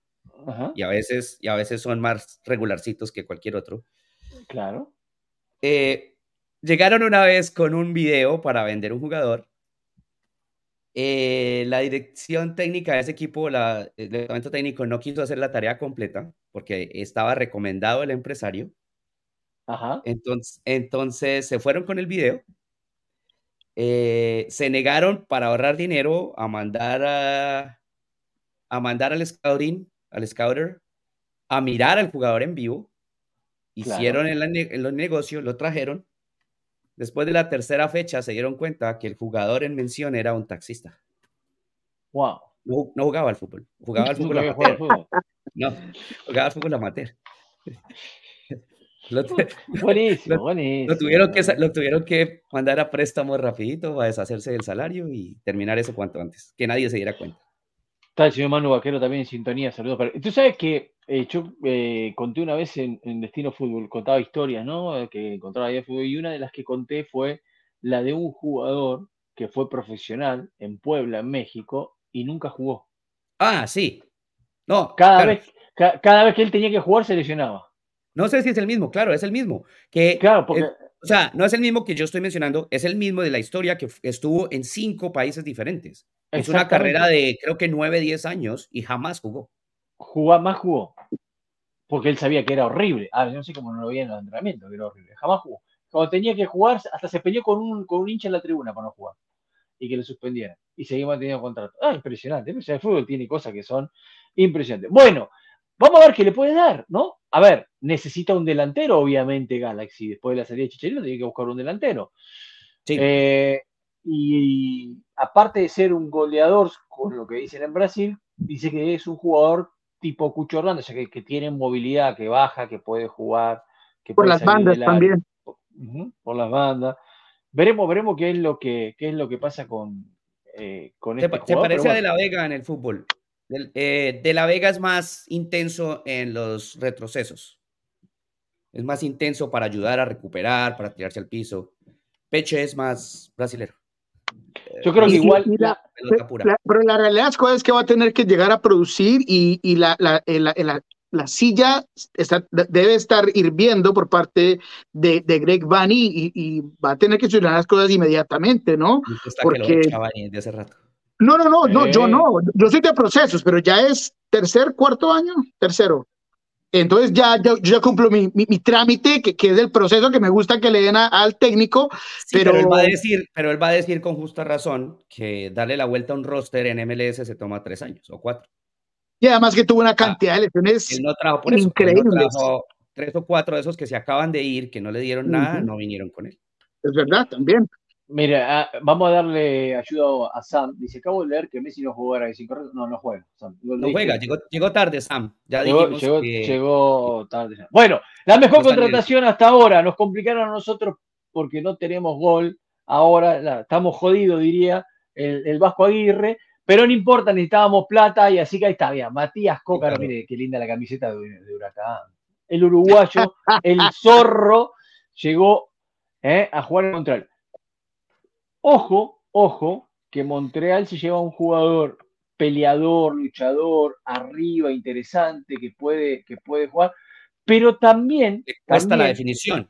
y, a veces, y a veces son más regularcitos que cualquier otro. Claro. Eh, Llegaron una vez con un video para vender un jugador. Eh, la dirección técnica de ese equipo, la, el departamento técnico, no quiso hacer la tarea completa porque estaba recomendado el empresario. Ajá. Entonces, entonces se fueron con el video. Eh, se negaron para ahorrar dinero a mandar a, a mandar al scouting, al scouter, a mirar al jugador en vivo. Hicieron el en los negocios, lo trajeron Después de la tercera fecha se dieron cuenta que el jugador en mención era un taxista. Wow. No, jugaba al fútbol, jugaba al fútbol amateur. No, jugaba al fútbol amateur. Lo, buenísimo, buenísimo. Lo tuvieron, que, lo tuvieron que mandar a préstamo rapidito para deshacerse del salario y terminar eso cuanto antes, que nadie se diera cuenta. Está el señor Manu Vaquero también en sintonía, saludos para Tú sabes que eh, yo eh, conté una vez en, Destino Fútbol, contaba historias, ¿no? Que encontraba ahí fútbol y una de las que conté fue la de un jugador que fue profesional en Puebla, en México, y nunca jugó. Ah, sí. No, cada, vez, cada vez que él tenía que jugar se lesionaba. No sé si es el mismo, claro, es el mismo. Que, claro, porque... O sea, no es el mismo que yo estoy mencionando, es el mismo de la historia que estuvo en cinco países diferentes. Es una carrera de creo que nueve, diez años y jamás jugó. Jugó, más jugó. Porque él sabía que era horrible. Ah, yo no sé cómo no lo veía en el entrenamiento, que era horrible. Jamás jugó. Cuando tenía que jugar, hasta se peleó con un, con un hincha en la tribuna para no jugar. Y que le suspendieran. Y seguimos manteniendo contrato. Ah, impresionante. El fútbol tiene cosas que son impresionantes. Bueno, Vamos a ver qué le puede dar, ¿no? A ver, necesita un delantero, obviamente, Galaxy. Después de la salida de Chicharito, tiene que buscar un delantero. Sí. Eh, y aparte de ser un goleador, con lo que dicen en Brasil, dice que es un jugador tipo Cucho Hernández, o sea, que, tiene movilidad, que baja, que puede jugar. Que por las bandas también. por las bandas. Veremos, veremos qué es lo que, qué es lo que pasa con, eh, con este ¿Te, parece a De La Vega en el fútbol? Eh, de la Vega es más intenso en los retrocesos. Es más intenso para ayudar a recuperar, para tirarse al piso. Peche es más brasilero. Yo creo que igual. La, pero la realidad es que va a tener que llegar a producir y, y la, la, la, la, silla está, debe estar hirviendo por parte de, de Greg Vanny y, y, va a tener que solucionar las cosas inmediatamente, ¿no? Porque. de hace rato. No, no, no, no, yo no. Yo soy de procesos, pero ya es tercer, cuarto año, tercero. Entonces ya, yo ya cumplo mi, mi, trámite, que, que, es el proceso que me gusta que le den al técnico. pero... él va a decir, pero él va a decir con justa razón que darle la vuelta a un roster en MLS se toma tres años o cuatro. Y además que tuvo una ah, cantidad de lesiones no trajo por eso, increíbles. tres o cuatro de esos que se acaban de ir, que no le dieron nada, no vinieron con él. Es verdad, también. Mira, ah, vamos a darle ayuda a Sam. Dice, acabo de leer que Messi no jugó ahora, es incorrecto. No, no juega. no juega, llegó, tarde Sam. Ya llegó, llegó, tarde. Bueno, la mejor contratación hasta ahora. Nos complicaron a nosotros porque no tenemos gol. Ahora estamos jodidos, diría el, Vasco Aguirre. Pero no importa, necesitábamos plata y así que ahí está, bien. Matías Coca, mire qué linda la camiseta de, Huracán. El uruguayo, el zorro, llegó eh, a jugar contra él. Ojo, ojo, que Montreal se lleva un jugador peleador, luchador, arriba, interesante, que puede, que puede jugar, pero también... Le cuesta la definición.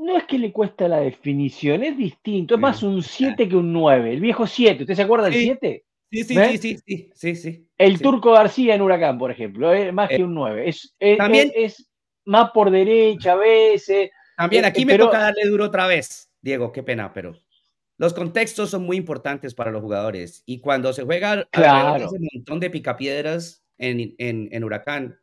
No es que le cuesta la definición, es distinto, es más un 7 que un 9, el viejo 7, ¿usted se acuerda del 7? Sí, sí, sí, sí, sí, sí, El Turco García en Huracán, por ejemplo, es más que eh, un 9, es, también, es, más por derecha a veces. También aquí me toca darle duro otra vez. Diego, qué pena, pero los contextos son muy importantes para los jugadores. Y cuando se juega claro. un montón de picapiedras en, en, Huracán,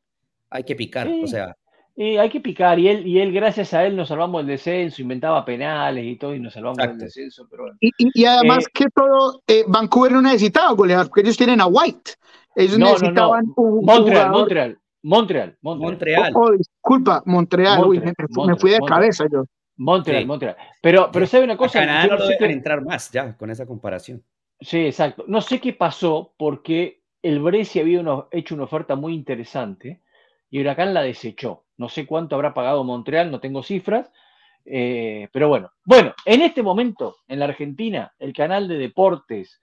hay que picar, o sea. Y hay que picar, y él, y él, gracias a él, nos salvamos del descenso, inventaba penales y todo, y nos salvamos del descenso. Pero y, y, además eh, que todo, eh, Vancouver no necesitaba golear, porque ellos tienen a White. Ellos necesitaban Un, Montreal, Montreal, Montreal, Montreal. Oh, disculpa, Montreal, Uy, me, me, fui de cabeza yo. Montreal, Montreal. Pero, pero sabe una cosa. Canadá no, lo entrar más ya con esa comparación. Sí, exacto. No sé qué pasó porque el Brescia había hecho una oferta muy interesante y Huracán la desechó. No sé cuánto habrá pagado Montreal, no tengo cifras, eh, pero bueno. Bueno, en este momento, en la Argentina, el canal de deportes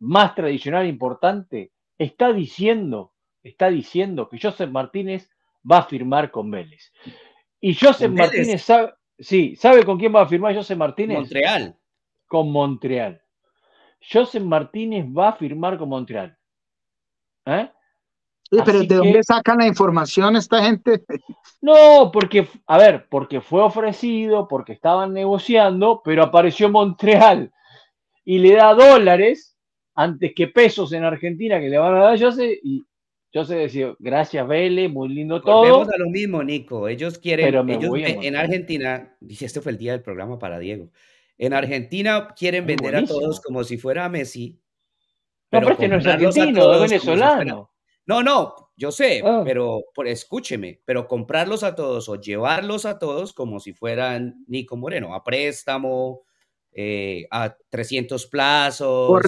más tradicional e importante está diciendo, está diciendo que Joseph Martínez va a firmar con Vélez. Y Joseph Martínez sabe, Sí, ¿sabe con quién va a firmar José Martínez? Montreal. Con Montreal. José Martínez va a firmar con Montreal. ¿Eh? pero ¿de dónde sacan la información esta gente? No, porque, a ver, porque fue ofrecido, porque estaban negociando, pero apareció Montreal y le da dólares antes que pesos en Argentina que le van a dar a José y yo sé decir, gracias Vélez, muy lindo todo. Volvemos a lo mismo, Nico. Ellos quieren, ellos, en Argentina, dice, este fue el día del programa para Diego. En Argentina quieren vender a todos como si fuera Messi. Pero, no, no es argentino, es venezolano. no, no, yo sé, ah. pero por, escúcheme, pero comprarlos a todos o llevarlos a todos como si fueran Nico Moreno, a préstamo, eh, a 300 plazos,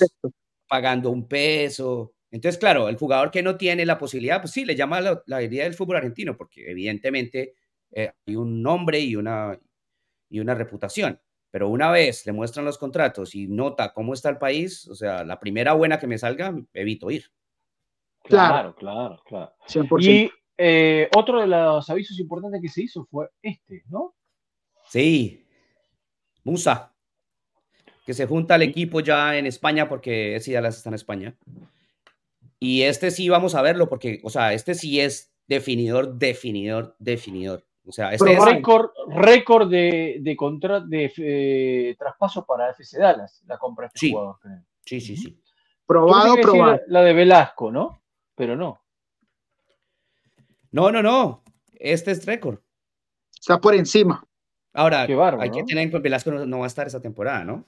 pagando un peso. Entonces, claro, el jugador que no tiene la posibilidad, pues sí, le llama la, idea del fútbol argentino, porque evidentemente eh, hay un nombre y una, y una reputación. Pero una vez le muestran los contratos y nota cómo está el país, o sea, la primera buena que me salga, evito ir. Claro, claro, claro. Y, eh, otro de los avisos importantes que se hizo fue este, ¿no? Sí, Musa, que se junta al equipo ya en España porque ese ya las está en España. Y este sí vamos a verlo porque, o sea, este sí es definidor, definidor, definidor. O sea, este es récord, récord de, de, de eh, traspaso para FC Dallas, la compra de este sí. jugador. Sí, sí, sí. Probado, probado. La de Velasco, ¿no? Pero no. No, no, no. Este es récord. Está por encima. Ahora, bárbaro, hay que tener en cuenta Velasco no, no va a estar esta temporada, ¿no?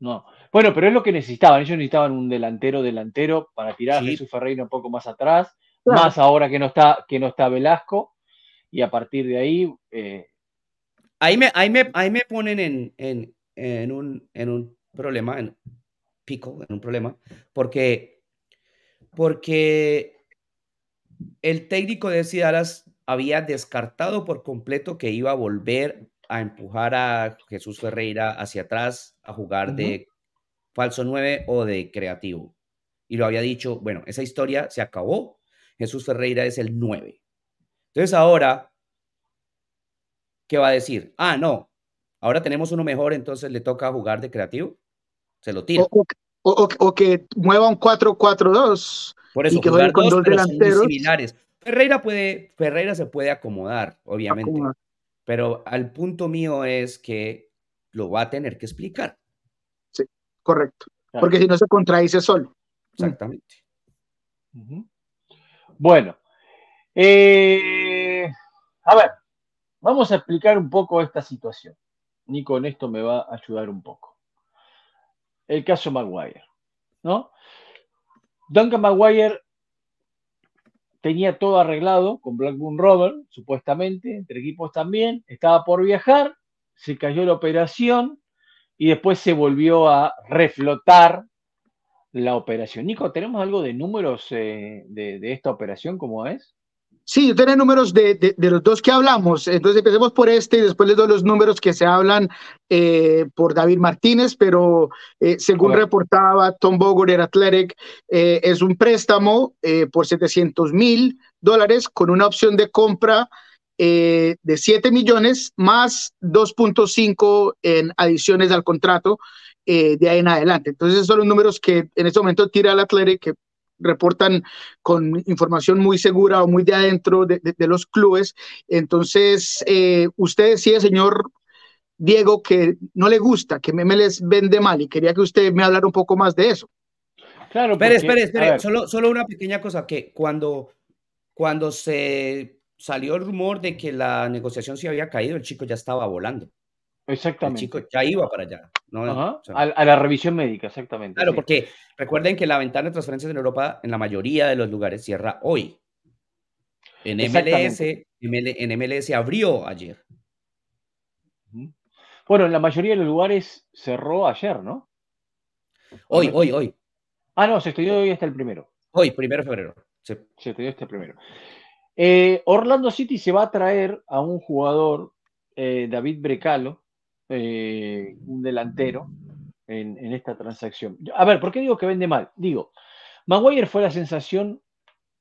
No. Bueno, pero es lo que necesitaban. Ellos necesitaban un delantero, delantero para tirar Sí. a Jesús Ferreira un poco más atrás, Claro. más ahora que no está, que no está Velasco. Y a partir de ahí, eh, Ahí me, ahí me, ahí me ponen en, en, en, un, en un problema, en pico, en un problema, porque, porque el técnico de FC Dallas había descartado por completo que iba a volver a empujar a Jesús Ferreira hacia atrás a jugar de falso 9 o de creativo. Y lo había dicho, bueno, esa historia se acabó, Jesús Ferreira es el 9. Entonces ahora, ¿qué va a decir? Ah, no, ahora tenemos uno mejor, entonces le toca jugar de creativo. Se lo tira. O, o- o- o que mueva un 4-4-2. Por eso, y que jugar juegue con dos, delanteros. similares. Ferreira puede, Ferreira se puede acomodar, obviamente, Acomodar. pero al punto mío es que lo va a tener que explicar. Correcto. Claro. Porque si no se contradice solo. Exactamente. Bueno, eh, a ver, vamos a explicar un poco esta situación. Nico en esto me va a ayudar un poco. El caso Maguire, ¿no? Duncan Maguire tenía todo arreglado con Blackburn Rovers, supuestamente, entre equipos también, estaba por viajar, se cayó la operación y después se volvió a reflotar la operación. Nico, ¿tenemos algo de números eh, de, de esta operación? ¿Cómo es? Sí, yo tengo números de, de- de los dos que hablamos. Entonces empecemos por este y después les doy los números que se hablan eh, por David Martínez, pero eh, según reportaba Tom Bogorer Athletic, es un préstamo por 700 mil dólares con una opción de compra eh, de 7 millones más 2.5 en adiciones al contrato eh, de ahí en adelante. Entonces esos son los números que en este momento tira el Athletic, que reportan con información muy segura o muy de adentro de, de- de los clubes. Entonces, eh, usted decía, señor Diego, que no le gusta, que me les vende mal y quería que usted me hablara un poco más de eso. Claro, Espere, porque- espere, espere. Solo, solo una pequeña cosa, que cuando, cuando se salió el rumor de que la negociación se había caído, el chico ya estaba volando. El exactamente. chico ya iba para allá. ¿no? Ajá, O sea, a, a la revisión médica, exactamente. Claro, sí. porque recuerden que la ventana de transferencias en Europa, en la mayoría de los lugares, cierra hoy. En MLS, en MLS abrió ayer. Bueno, en la mayoría de los lugares cerró ayer, ¿no? Hoy, hoy, hoy. Ah, no, se estudió hoy hasta el primero. Hoy, primero de febrero. Sí. Se estudió hasta el primero. Eh, Orlando City se va a traer a un jugador, eh, David Brecalo, eh, un delantero, en, en esta transacción. A ver, ¿por qué digo que vende mal? Digo, Maguire fue la sensación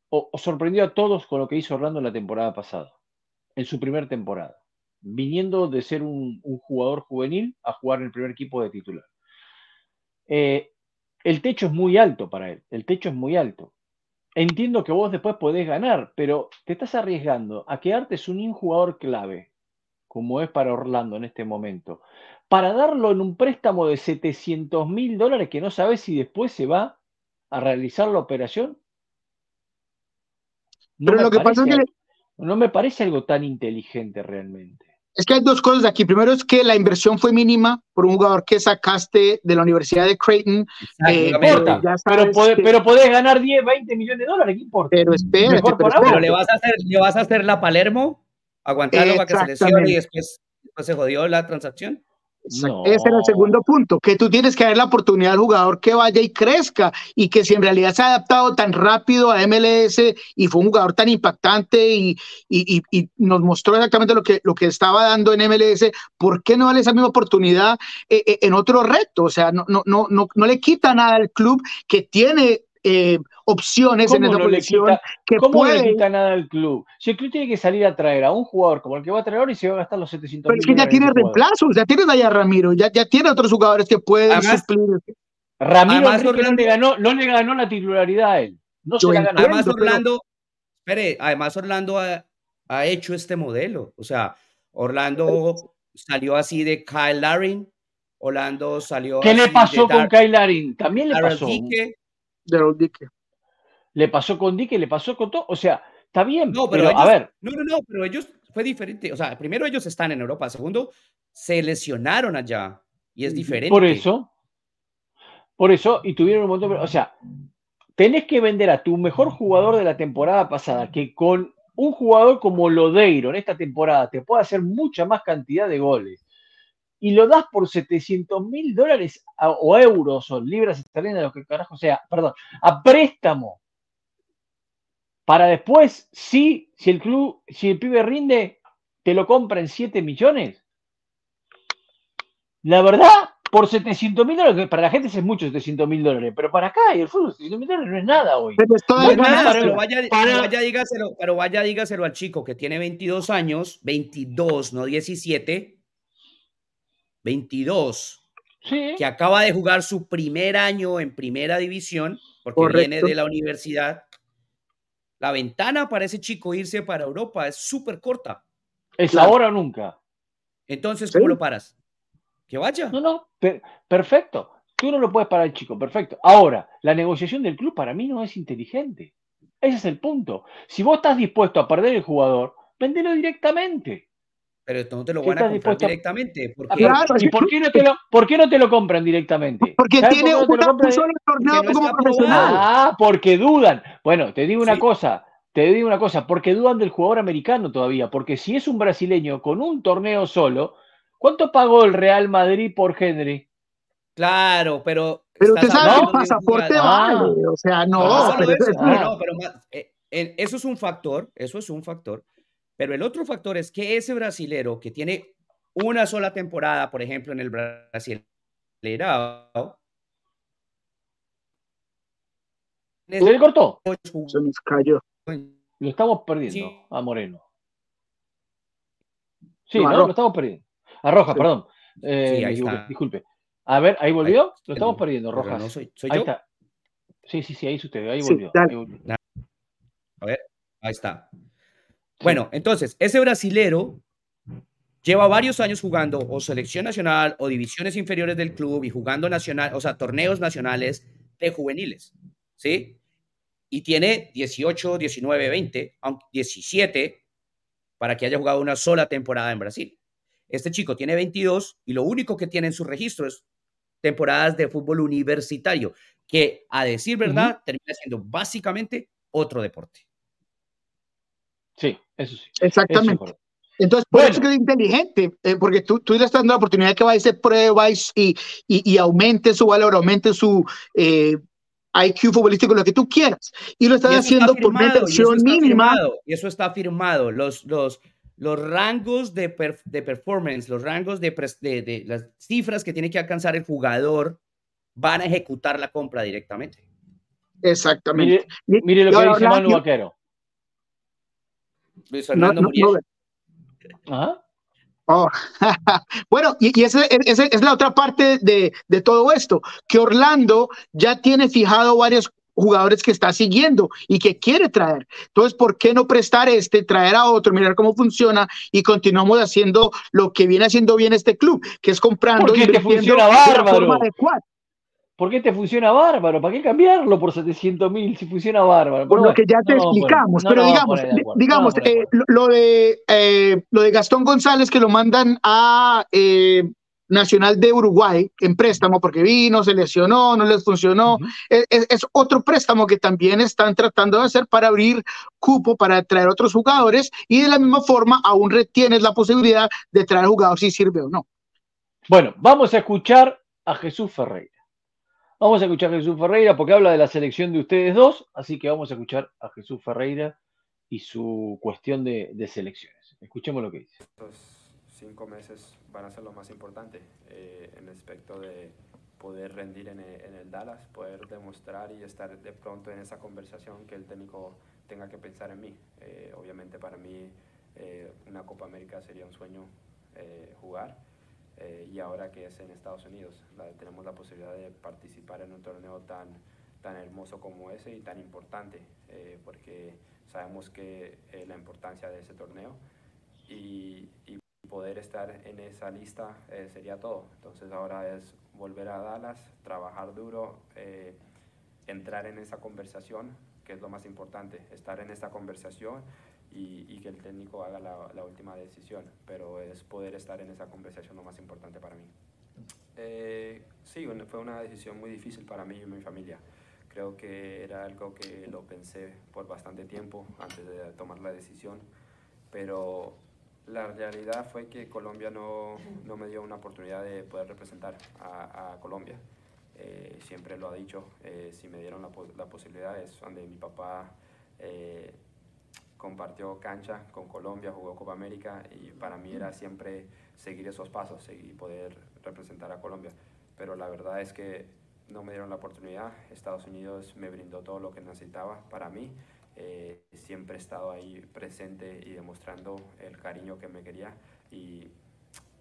o, sorprendió a todos con lo que hizo Orlando la temporada pasada, en su primera temporada, viniendo de ser un, jugador juvenil a jugar en el primer equipo de titular. El techo es muy alto para él, el techo es muy alto. Entiendo que vos después podés ganar, pero te estás arriesgando a quedarte sin un jugador clave, como es para Orlando en este momento, para darlo en un préstamo de 700 mil dólares que no sabes si después se va a realizar la operación. No Pero lo que pasa es que no me parece algo tan inteligente realmente. Es que hay dos cosas aquí. Primero es que la inversión fue mínima por un jugador que sacaste de la Universidad de Creighton. Eh, pero, que- pero podés ganar 10, 20 millones de dólares, ¿qué importa? Pero Mejor pero. Pero le vas a hacer, le vas a hacer la Palermo, aguantarlo para que se lesione y después, después se jodió la transacción. No. Ese era el segundo punto, que tú tienes que dar la oportunidad al jugador que vaya y crezca y que si en realidad se ha adaptado tan rápido a MLS y fue un jugador tan impactante y, y- y- y nos mostró exactamente lo que, lo que estaba dando en MLS, ¿por qué no darle esa misma oportunidad eh, eh, en otro reto? O sea, no, no, no, no, no le quita nada al club que tiene eh, opciones en esa posición quita, que ¿Cómo puede... no le quita nada al club? Si el club tiene que salir a traer a un jugador como el que va a traer ahora y se va a gastar los 700 Pero es que ya tiene reemplazos, ya tienes allá a Ramiro, ya, ya tiene otros jugadores que pueden Además, suplir. Ramiro Además, no, Orlando- le ganó, no le ganó la titularidad a él. No se Yo la ganó. entiendo. Además, pero- Orlando, espere, además Orlando ha, ha hecho este modelo. O sea, Orlando salió así de Kyle Larin, Orlando salió ¿Qué le pasó de con Kyle Larin? También le Darrell pasó. De los diques. Le pasó con Dique, le pasó con todo. O sea, está bien, No, pero, pero, a ellos- ver, No, no, no, pero ellos fue diferente. O sea, primero ellos están en Europa, segundo, se lesionaron allá y es diferente. por eso, por eso, y tuvieron un montón de... O sea, tenés que vender a tu mejor jugador de la temporada pasada, que con un jugador como Lodeiro en esta temporada te puede hacer mucha más cantidad de goles, y lo das por 700 mil dólares a- o euros o libras esterlinas, lo que carajo sea, perdón, a préstamo. Para después, sí, si el club, si el pibe rinde, te lo compra en 7 millones. La verdad, por 700 mil dólares, que para la gente es mucho 700 mil dólares, pero para acá y el fútbol 700 mil dólares no es nada hoy. Pero No nada, pero vaya, pero vaya, dígaselo, pero vaya, dígaselo al chico que tiene 22 años, 22, no 17, 22, Sí, que acaba de jugar su primer año en primera división, porque Correcto. viene de la universidad. La ventana para ese chico irse para Europa es súper corta. es claro. ahora o nunca. Entonces, Sí. ¿cómo lo paras? Que vaya. No, no, per- perfecto. Tú no lo puedes parar, chico, perfecto. Ahora, la negociación del club para mí no es inteligente. Ese es el punto. Si vos estás dispuesto a perder el jugador, vendelo directamente. Pero no te lo ¿Qué van a comprar dispuesto directamente. Porque, Claro, ¿Y por qué, no te lo, por qué no te lo compran directamente? Porque ¿Sabes tiene no una- un solo torneo no como profesional. Ah, porque dudan. Bueno, te digo una Sí. cosa, te digo una cosa, porque dudan del jugador americano todavía, porque si es un brasileño con un torneo solo, ¿cuánto pagó el Real Madrid por Henry? Claro, pero. Pero usted sabe que el pasaporte jugador- Ah. vale. O sea, no, pero ah. eh, eh, eso es un factor, eso es un factor. Pero el otro factor es que ese brasilero que tiene una sola temporada, por ejemplo, en el Brasileirao, ¿Se le cortó? se nos cayó. Lo estamos perdiendo Sí. a Moreno. Sí. Lo estamos perdiendo. A Roja, Sí. perdón. Eh, Sí, me ahí equivoqué, está. disculpe. A ver, ¿ahí volvió? Ahí, Lo estamos perdiendo, Rojas. no soy, soy ahí yo. está. Sí, sí, sí, ahí es usted, ahí Sí, volvió. dale. ahí volvió. A ver, ahí está. Bueno, entonces, ese brasilero lleva varios años jugando o selección nacional o divisiones inferiores del club y jugando nacional, o sea, torneos nacionales de juveniles, ¿sí? Y tiene 18, 19, 20, aunque 17 para que haya jugado una sola temporada en Brasil. Este chico tiene 22 y lo único que tiene en su registro es temporadas de fútbol universitario, que a decir verdad termina siendo básicamente otro deporte. Sí, eso sí. Exactamente. Entonces, por Bueno. eso que es inteligente, eh, porque tú, tú le estás dando la oportunidad de que vaya a hacer pruebas y, y, y aumente su valor, aumente su eh, IQ futbolístico, lo que tú quieras. Y lo estás Y haciendo está por una inversión mínima. firmado, Y eso está firmado. Los, los, los rangos de, per- de performance, los rangos de, de, de las cifras que tiene que alcanzar el jugador van a ejecutar la compra directamente. Exactamente. Mire, mire lo y que dice Manu Vaquero. Luis no, Fernando no, Muriel. no, Ajá. Oh, bueno, y, y ese, ese es la otra parte de, de todo esto, que Orlando ya tiene fijado varios jugadores que está siguiendo y que quiere traer. Entonces, ¿por qué no prestar este, traer a otro, mirar cómo funciona y continuamos haciendo lo que viene haciendo bien este club, que es comprando y invirtiendo funciona de forma adecuada? ¿Por qué te funciona bárbaro? ¿Para qué cambiarlo por 700 mil si funciona bárbaro? Por lo que ya te no explicamos, no pero digamos, poner de acuerdo, digamos de eh, lo, de, eh, lo de Gastón González que lo mandan a eh, Nacional de Uruguay en préstamo porque vino, se lesionó, no les funcionó. Ujú. Es, es- es otro préstamo que también están tratando de hacer para abrir cupo, para traer otros jugadores y de la misma forma aún retienes la posibilidad de traer jugadores si sirve o no. Bueno, vamos a escuchar a Jesús Ferreira. Vamos a escuchar a Jesús Ferreira porque habla de la selección de ustedes dos, así que vamos a escuchar a Jesús Ferreira y su cuestión de, de selecciones. Escuchemos lo que dice. Estos cinco meses van a ser lo más importante eh, en el aspecto de poder rendir en el, Dallas, poder demostrar y estar de pronto en esa conversación que el técnico tenga que pensar en mí. Eh, obviamente para mí eh, una Copa América sería un sueño jugar y ahora que es en Estados Unidos, tenemos la posibilidad de participar en un torneo tan, tan hermoso como ese y tan importante, porque sabemos que la importancia de ese torneo y, y poder estar en esa lista eh, sería todo. Entonces ahora es volver a Dallas, trabajar duro, eh, entrar en esa conversación, que es lo más importante, estar en esa conversación y, que el técnico haga la, última decisión, pero es poder estar en esa conversación lo más importante para mí. Eh, sí, fue una decisión muy difícil para mí y mi familia. Creo que era algo que lo pensé por bastante tiempo antes de tomar la decisión, pero la realidad fue que Colombia no, no, me dio una oportunidad de poder representar a, Colombia. Eh, siempre lo ha dicho, eh, si me dieron la, la, posibilidad es donde mi papá eh, compartió cancha con Colombia, jugó Copa América y para mí era siempre seguir esos pasos y poder representar a Colombia. Pero la verdad es que no me dieron la oportunidad, Estados Unidos me brindó todo lo que necesitaba para mí eh, siempre he estado ahí presente y demostrando el cariño que me quería y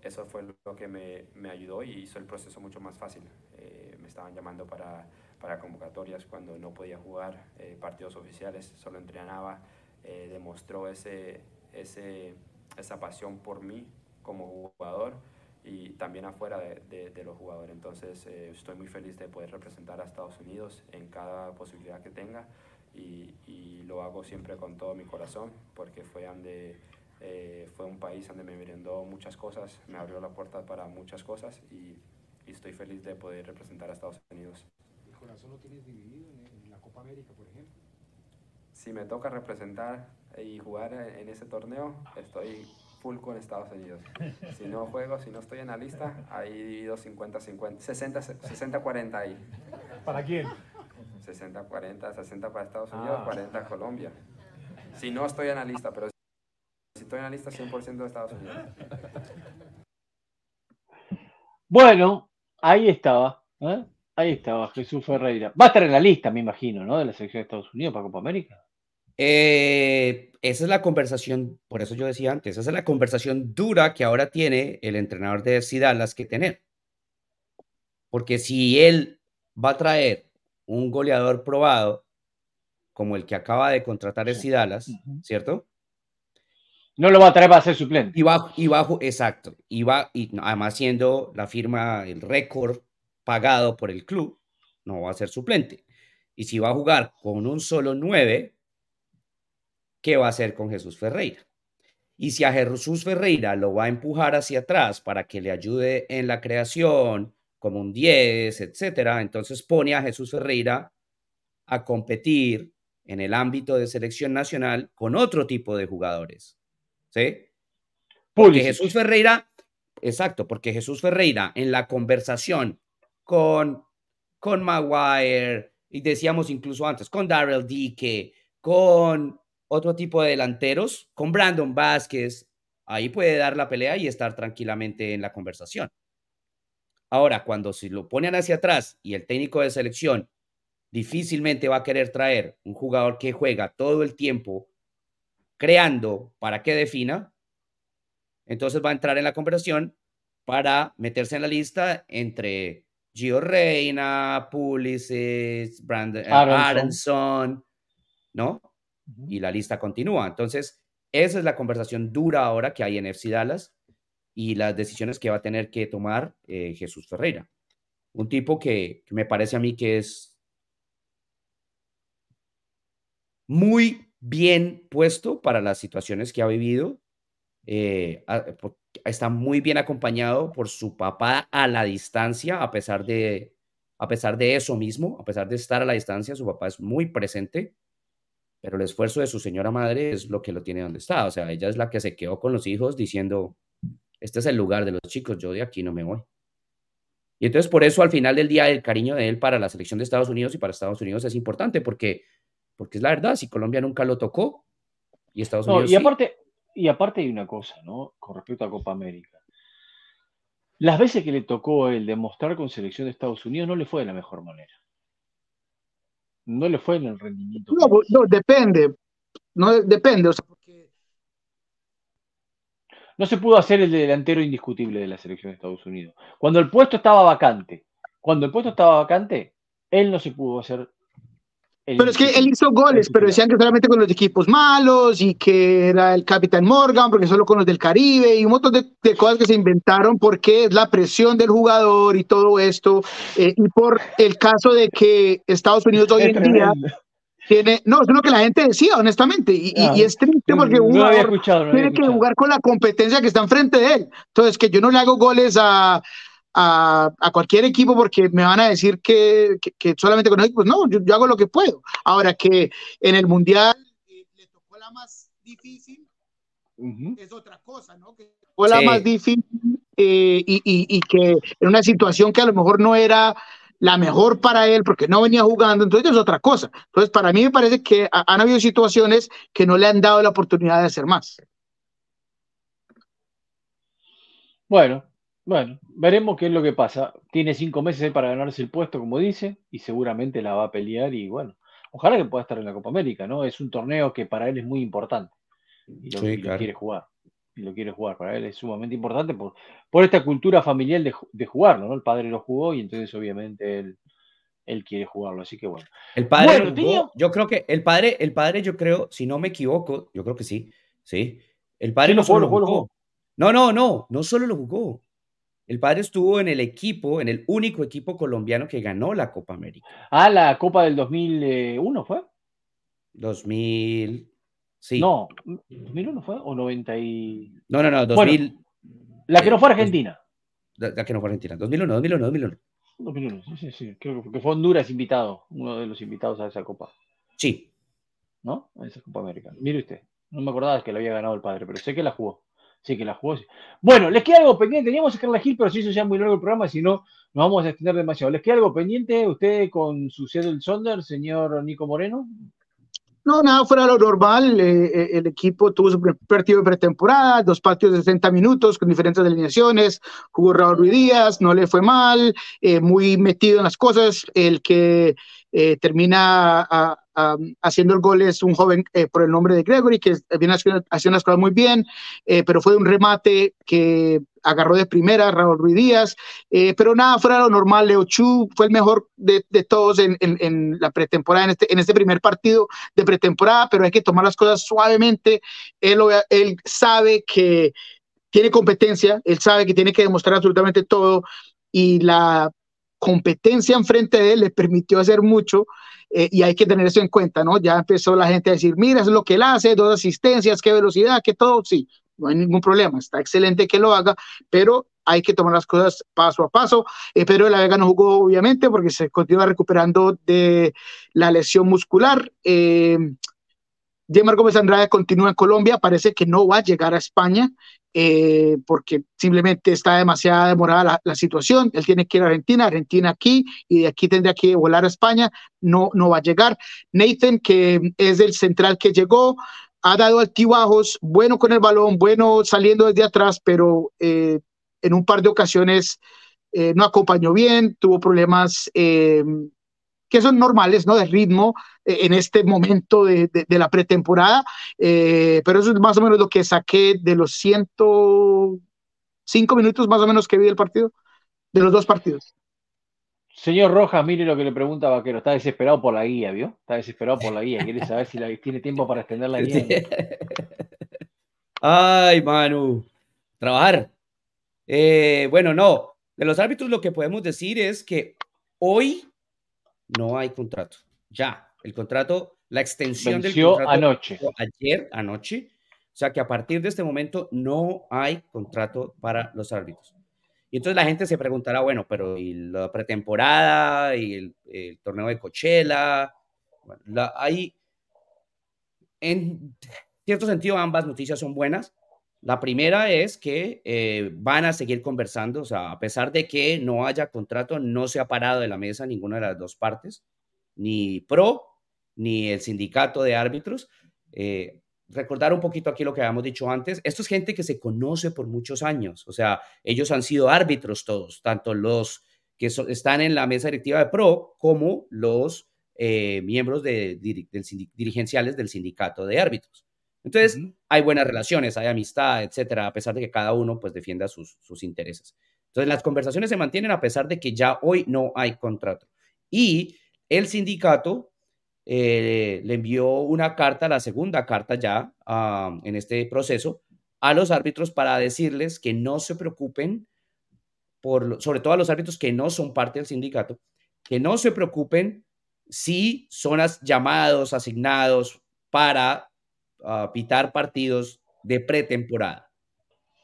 eso fue lo que me, me ayudó y hizo el proceso mucho más fácil. Eh, me estaban llamando para, para, convocatorias cuando no podía jugar eh, partidos oficiales, solo entrenaba, demostró ese, ese, esa pasión por mí como jugador y también afuera de, de, los jugadores. Entonces estoy muy feliz de poder representar a Estados Unidos en cada posibilidad que tenga y, y, lo hago siempre con todo mi corazón porque fue, donde, eh, fue un país donde me brindó muchas cosas, me abrió la puerta para muchas cosas y, y, estoy feliz de poder representar a Estados Unidos. ¿El corazón lo tienes dividido en, la Copa América, por ejemplo? Si me toca representar y jugar en ese torneo, estoy full con Estados Unidos. Si no juego, si no estoy en la lista, ahí divido 50-50, 60-40 ahí. ¿Para quién? 60-40, 60 para Estados Unidos, 40 ah. Colombia. Si no estoy en la lista, pero si estoy en la lista, 100% de Estados Unidos. Bueno, ahí estaba. ¿eh? Ahí estaba Jesús Ferreira. Va a estar en la lista, me imagino, ¿no? De la selección de Estados Unidos para Copa América. Eh, esa es la conversación, por eso yo decía antes, esa es la conversación dura que ahora tiene el entrenador de FC Dallas que tener. Porque si él va a traer un goleador probado como el que acaba de contratar el Dallas, ¿cierto? No lo va a traer para ser suplente. Y bajo, y bajo exacto. Y, va, y además siendo la firma, el récord pagado por el club, no va a ser suplente. Y si va a jugar con un solo nueve, ¿qué va a hacer con Jesús Ferreira? Y si a Jesús Ferreira lo va a empujar hacia atrás para que le ayude en la creación, como un 10, etcétera. Entonces pone a Jesús Ferreira a competir en el ámbito de selección nacional con otro tipo de jugadores. ¿Sí? Porque Jesús Ferreira, exacto, porque Jesús Ferreira en la conversación con, con Maguire, y decíamos incluso antes, con Darrell Dique, con otro tipo de delanteros, con Brandon Vázquez, ahí puede dar la pelea y estar tranquilamente en la conversación. Ahora, cuando se lo ponen hacia atrás y el técnico de selección difícilmente va a querer traer un jugador que juega todo el tiempo creando para que defina, entonces va a entrar en la conversación para meterse en la lista entre Gio Reina, Pulisic, Brandon Aronson, ¿no? Y la lista continúa. Entonces, esa es la conversación dura ahora que hay en FC Dallas y las decisiones que va a tener que tomar eh, Jesús Ferreira. Un tipo que, me parece a mí que es muy bien puesto para las situaciones que ha vivido. Eh, está muy bien acompañado por su papá a la distancia, a pesar de, a pesar de eso mismo, a pesar de estar a la distancia, su papá es muy presente, pero el esfuerzo de su señora madre es lo que lo tiene donde está. O sea, ella es la que se quedó con los hijos diciendo, este es el lugar de los chicos, yo de aquí no me voy. Y entonces por eso al final del día el cariño de él para la selección de Estados Unidos y para Estados Unidos es importante porque, porque es la verdad, si Colombia nunca lo tocó y Estados Unidos... y, aparte, y aparte hay una cosa, ¿no? Con respecto a Copa América. las veces que le tocó el demostrar con selección de Estados Unidos no le fue de la mejor manera. No le fue en el rendimiento. No, no depende. No depende. O sea, porque... No se pudo hacer el delantero indiscutible de la selección de Estados Unidos. Cuando el puesto estaba vacante, cuando el puesto estaba vacante, él no se pudo hacer pero es que él hizo goles, pero decían que solamente con los equipos malos y que era el Capitán Morgan, porque solo con los del Caribe y un montón de, cosas que se inventaron porque es la presión del jugador y todo esto. Eh, y por el caso de que Estados Unidos hoy en día tiene, no, es lo que la gente decía, honestamente, y, y es triste porque un jugador tiene que jugar con la competencia que está enfrente de él. Entonces, que yo no le hago goles a a, a, cualquier equipo porque me van a decir que, que, solamente con equipos. No, yo, yo, hago lo que puedo. Ahora que en el Mundial eh, le tocó la más difícil, uh -huh. es otra cosa, ¿no? Que fue sí. la más difícil eh, y, y, y, que en una situación que a lo mejor no era la mejor para él porque no venía jugando, entonces es otra cosa. Entonces, para mí me parece que han habido situaciones que no le han dado la oportunidad de hacer más. Bueno, bueno, veremos qué es lo que pasa. Tiene cinco meses para ganarse el puesto, como dice, y seguramente la va a pelear y bueno, ojalá que pueda estar en la Copa América, ¿no? Es un torneo que para él es muy importante y lo, sí, y lo quiere jugar. Y lo quiere jugar. Para él es sumamente importante por, por esta cultura familiar de, de jugarlo, ¿no? El padre lo jugó y entonces obviamente él, él quiere jugarlo, así que bueno. El padre bueno, jugó, yo creo que el padre, el padre, yo creo, si no me equivoco, yo creo que sí, sí. El padre sí, no solo lo jugó, lo jugó. No, no, no, no solo lo jugó. El padre estuvo en el equipo, en el único equipo colombiano que ganó la Copa América. Ah, la Copa del 2001 fue. 2000. Sí. No, 2001 fue o 90 y. No, no, no, 2000. Bueno, la que no fue Argentina. La, la, que no fue Argentina. 2001, 2001, 2001. 2001, sí, sí, sí. Creo que fue Honduras invitado, uno de los invitados a esa Copa. Sí. ¿No? A esa Copa América. Mire usted, no me acordaba que la había ganado el padre, pero sé que la jugó. Sí, que la jugó. Bueno, les queda algo pendiente. Teníamos que sacar la Gil, pero si eso ya muy largo el programa, si no, nos vamos a extender demasiado. ¿Les queda algo pendiente usted con su Seattle Sonder, señor Nico Moreno? No, nada fuera lo normal. Eh, el equipo tuvo su partido de pretemporada, dos partidos de 60 minutos con diferentes alineaciones. Jugó Raúl Ruiz Díaz, no le fue mal, eh, muy metido en las cosas. El que eh, termina a, a, haciendo el gol es un joven eh, por el nombre de Gregory, que viene haciendo, haciendo las cosas muy bien, eh, pero fue un remate que agarró de primera Raúl Ruiz Díaz, eh, pero nada fuera de lo normal, Leo Chu fue el mejor de, de todos en, en, en, la pretemporada, en este, en este primer partido de pretemporada, pero hay que tomar las cosas suavemente, él, él sabe que tiene competencia, él sabe que tiene que demostrar absolutamente todo y la competencia enfrente de él le permitió hacer mucho eh, y hay que tener eso en cuenta, ¿no? Ya empezó la gente a decir, mira, es lo que él hace, dos asistencias, qué velocidad, qué todo, sí, no hay ningún problema, está excelente que lo haga, pero hay que tomar las cosas paso a paso. Eh, Pedro de la Vega no jugó, obviamente, porque se continúa recuperando de la lesión muscular. Eh, Diemar Gómez Andrade continúa en Colombia, parece que no va a llegar a España eh, porque simplemente está demasiado demorada la, situación. Él tiene que ir a Argentina, Argentina aquí, y de aquí tendría que volar a España. No, no va a llegar. Nathan, que es el central que llegó, ha dado altibajos, bueno con el balón, bueno saliendo desde atrás, pero eh, en un par de ocasiones eh, no acompañó bien, tuvo problemas que son normales, ¿no? De ritmo eh, en este momento de, de, de la pretemporada, eh, pero eso es más o menos lo que saqué de los 105 minutos más o menos que vi el partido, de los dos partidos. Señor Rojas, mire lo que le pregunta Vaquero, está desesperado por la guía, ¿vio? Está desesperado por la guía, quiere saber si la, tiene tiempo para extender la guía. Ay, Manu, trabajar. Eh, bueno, no, de los árbitros lo que podemos decir es que hoy no hay contrato. Ya, el contrato, la extensión Venció del contrato anoche. ayer, anoche. O sea que a partir de este momento no hay contrato para los árbitros. Y entonces la gente se preguntará, bueno, pero ¿y la pretemporada y el, el torneo de Coachella? Bueno, la, hay, en cierto sentido, ambas noticias son buenas. La primera es que eh, van a seguir conversando, o sea, a pesar de que no haya contrato, no se ha parado de la mesa ninguna de las dos partes, ni PRO ni el sindicato de árbitros. Eh, recordar un poquito aquí lo que habíamos dicho antes, esto es gente que se conoce por muchos años, o sea, ellos han sido árbitros todos, tanto los que están en la mesa directiva de PRO como los eh, miembros de, dirigenciales del sindicato de árbitros. Entonces, hay buenas relaciones, hay amistad, etcétera, a pesar de que cada uno pues defienda sus, sus intereses. Entonces, las conversaciones se mantienen a pesar de que ya hoy no hay contrato. Y el sindicato eh, le envió una carta, la segunda carta ya en este proceso, a los árbitros para decirles que no se preocupen, por, sobre todo a los árbitros que no son parte del sindicato, que no se preocupen si son llamados, asignados para uh, pitar partidos de pretemporada.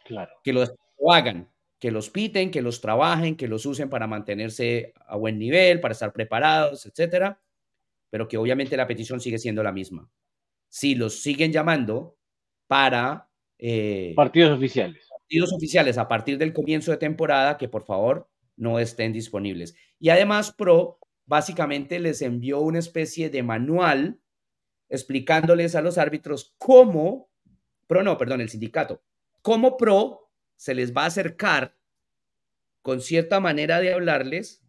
Claro. Que los hagan, que los piten, que los trabajen, que los usen para mantenerse a buen nivel, para estar preparados, etcétera pero que obviamente la petición sigue siendo la misma. Si los siguen llamando para... Eh, partidos oficiales. Partidos oficiales a partir del comienzo de temporada, que por favor no estén disponibles. Y además, Pro básicamente les envió una especie de manual explicándoles a los árbitros cómo, Pro no, perdón, el sindicato, cómo Pro se les va a acercar con cierta manera de hablarles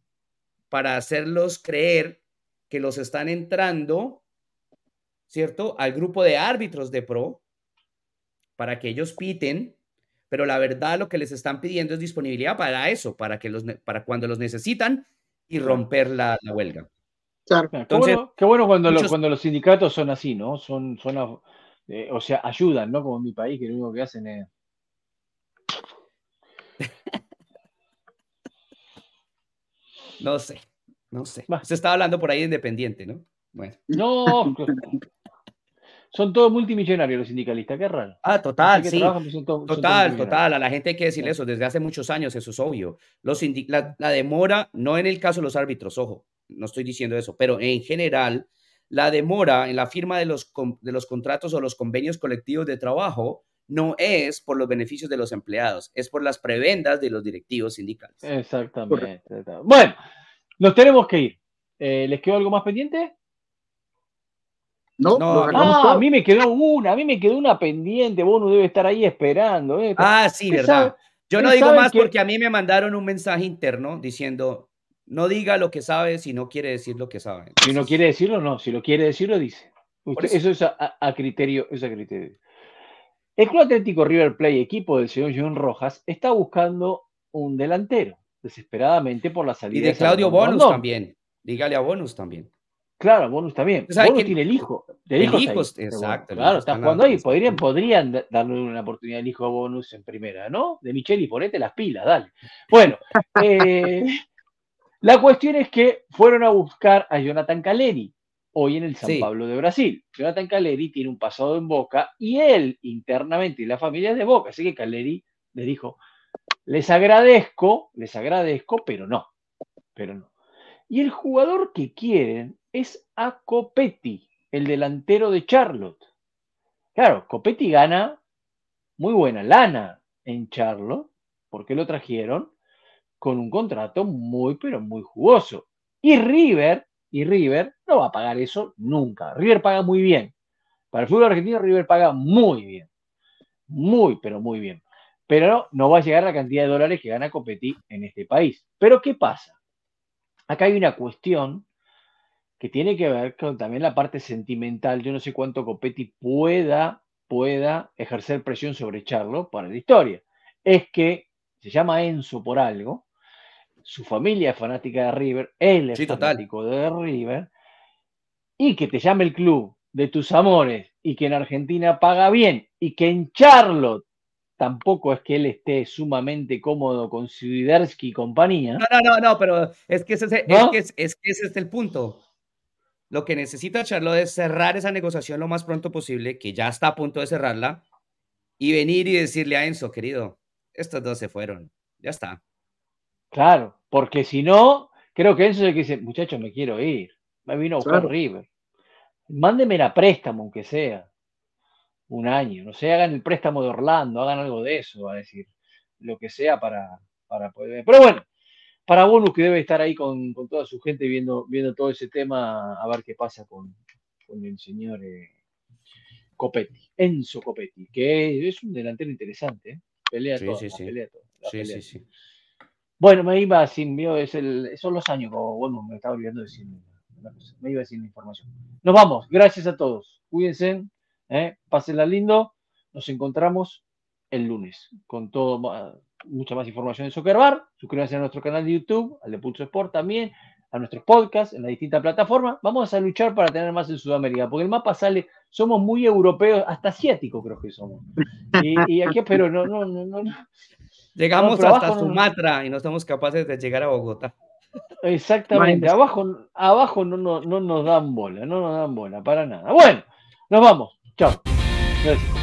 para hacerlos creer que los están entrando, ¿cierto? Al grupo de árbitros de pro para que ellos piten, pero la verdad lo que les están pidiendo es disponibilidad para eso, para, que los, para cuando los necesitan y romper la, huelga. Claro. Entonces, qué bueno, cuando, los, cuando los sindicatos son así, ¿no? Son, son eh, o sea, ayudan, ¿no? Como en mi país, que lo único que hacen es... no sé. No sé. Se estaba hablando por ahí independiente, ¿no? Bueno. No, son todos multimillonarios los sindicalistas, qué raro. Ah, total, sí. Pues, total, total. A la gente hay que decirle eso desde hace muchos años, eso es obvio. Los la, la, demora, no en el caso de los árbitros, ojo, no estoy diciendo eso, pero en general, la demora en la firma de los, de los contratos o los convenios colectivos de trabajo no es por los beneficios de los empleados, es por las prebendas de los directivos sindicales. Exactamente. Bueno, nos tenemos que ir. Eh, ¿Les quedó algo más pendiente? No, no, ah, a mí me quedó una, a mí me quedó una pendiente. Bono debe estar ahí esperando. ¿eh? Ah, sí, verdad. Yo no digo más porque a mí me mandaron un mensaje interno diciendo, no diga lo que sabe si no quiere decir lo que sabe. si no quiere decirlo, no. Si lo quiere decir, lo dice. eso, es a, criterio, es a criterio. El Club Atlético River Play, equipo del señor John Rojas, está buscando un delantero desesperadamente por la salida. Y de Claudio Bonus también. Dígale a Bonus también. Claro, Bonus también. Bonus tiene el hijo. El, hijo, exacto. Claro, está jugando ahí. Podrían, podrían darle una oportunidad al hijo a Bonus en primera, ¿no? De Micheli, ponete las pilas, dale. Bueno, eh, la cuestión es que fueron a buscar a Jonathan Caleri, hoy en el San Pablo de Brasil. Jonathan Caleri tiene un pasado en Boca y él internamente y la familia es de Boca, así que Caleri le dijo, les agradezco, les agradezco, pero no, pero no. Y el jugador que quieren es a Copetti, el delantero de Charlotte. Claro, Copetti gana muy buena lana en Charlotte, porque lo trajeron con un contrato muy, pero muy jugoso. Y River, y River no va a pagar eso nunca. River paga muy bien. Para el fútbol argentino, River paga muy bien. Muy, pero muy bien pero no va a llegar la cantidad de dólares que gana Copetti en este país. Pero ¿qué pasa? Acá hay una cuestión que tiene que ver con también la parte sentimental. Yo no sé cuánto Copetti pueda, pueda ejercer presión sobre Charlo para la historia. Es que se llama Enzo por algo, su familia es fanática de River, él es fanático de River, y que te llame el club de tus amores y que en Argentina paga bien y que en Charlotte tampoco es que él esté sumamente cómodo con Swiderski y compañía. No, no, no, no, pero es que ese es, es, que ese es el punto. Lo que necesita Charlotte es cerrar esa negociación lo más pronto posible, que ya está a punto de cerrarla, y venir y decirle a Enzo, querido, estos dos se fueron, ya está. Claro, porque si no, creo que Enzo es el que dice, muchacho, me quiero ir, me vino a buscar River. Mándeme la préstamo, aunque sea un año. No sé, hagan el préstamo de Orlando, hagan algo de eso, a decir, lo que sea para, para poder. Pero bueno, para Bonus que debe estar ahí con, toda su gente viendo, viendo todo ese tema, a ver qué pasa con, el señor. Eh, Copetti, Enzo Copetti, que es un delantero interesante, ¿eh? pelea Sí, todo, sí, sí. pelea todo, la pelea. Bueno, me iba sin, mío, es el, son los años, como, bueno, me estaba olvidando de decir una cosa, me iba sin información. Nos vamos, gracias a todos, cuídense, ¿eh? pásenla lindo, nos encontramos el lunes con todo, mucha más información de Soccer Bar, suscríbanse a nuestro canal de YouTube, al de Pulso Sport también, a nuestros podcasts en las distintas plataformas, vamos a luchar para tener más en Sudamérica, porque el mapa sale, somos muy europeos, hasta asiáticos creo que somos, y, y aquí, pero no, no, no, no, no. Llegamos hasta abajo no- Sumatra y no somos capaces de llegar a Bogotá. Exactamente, abajo, abajo no, no, no nos dan bola, no nos dan bola, para nada. Bueno, nos vamos. Chao. Gracias.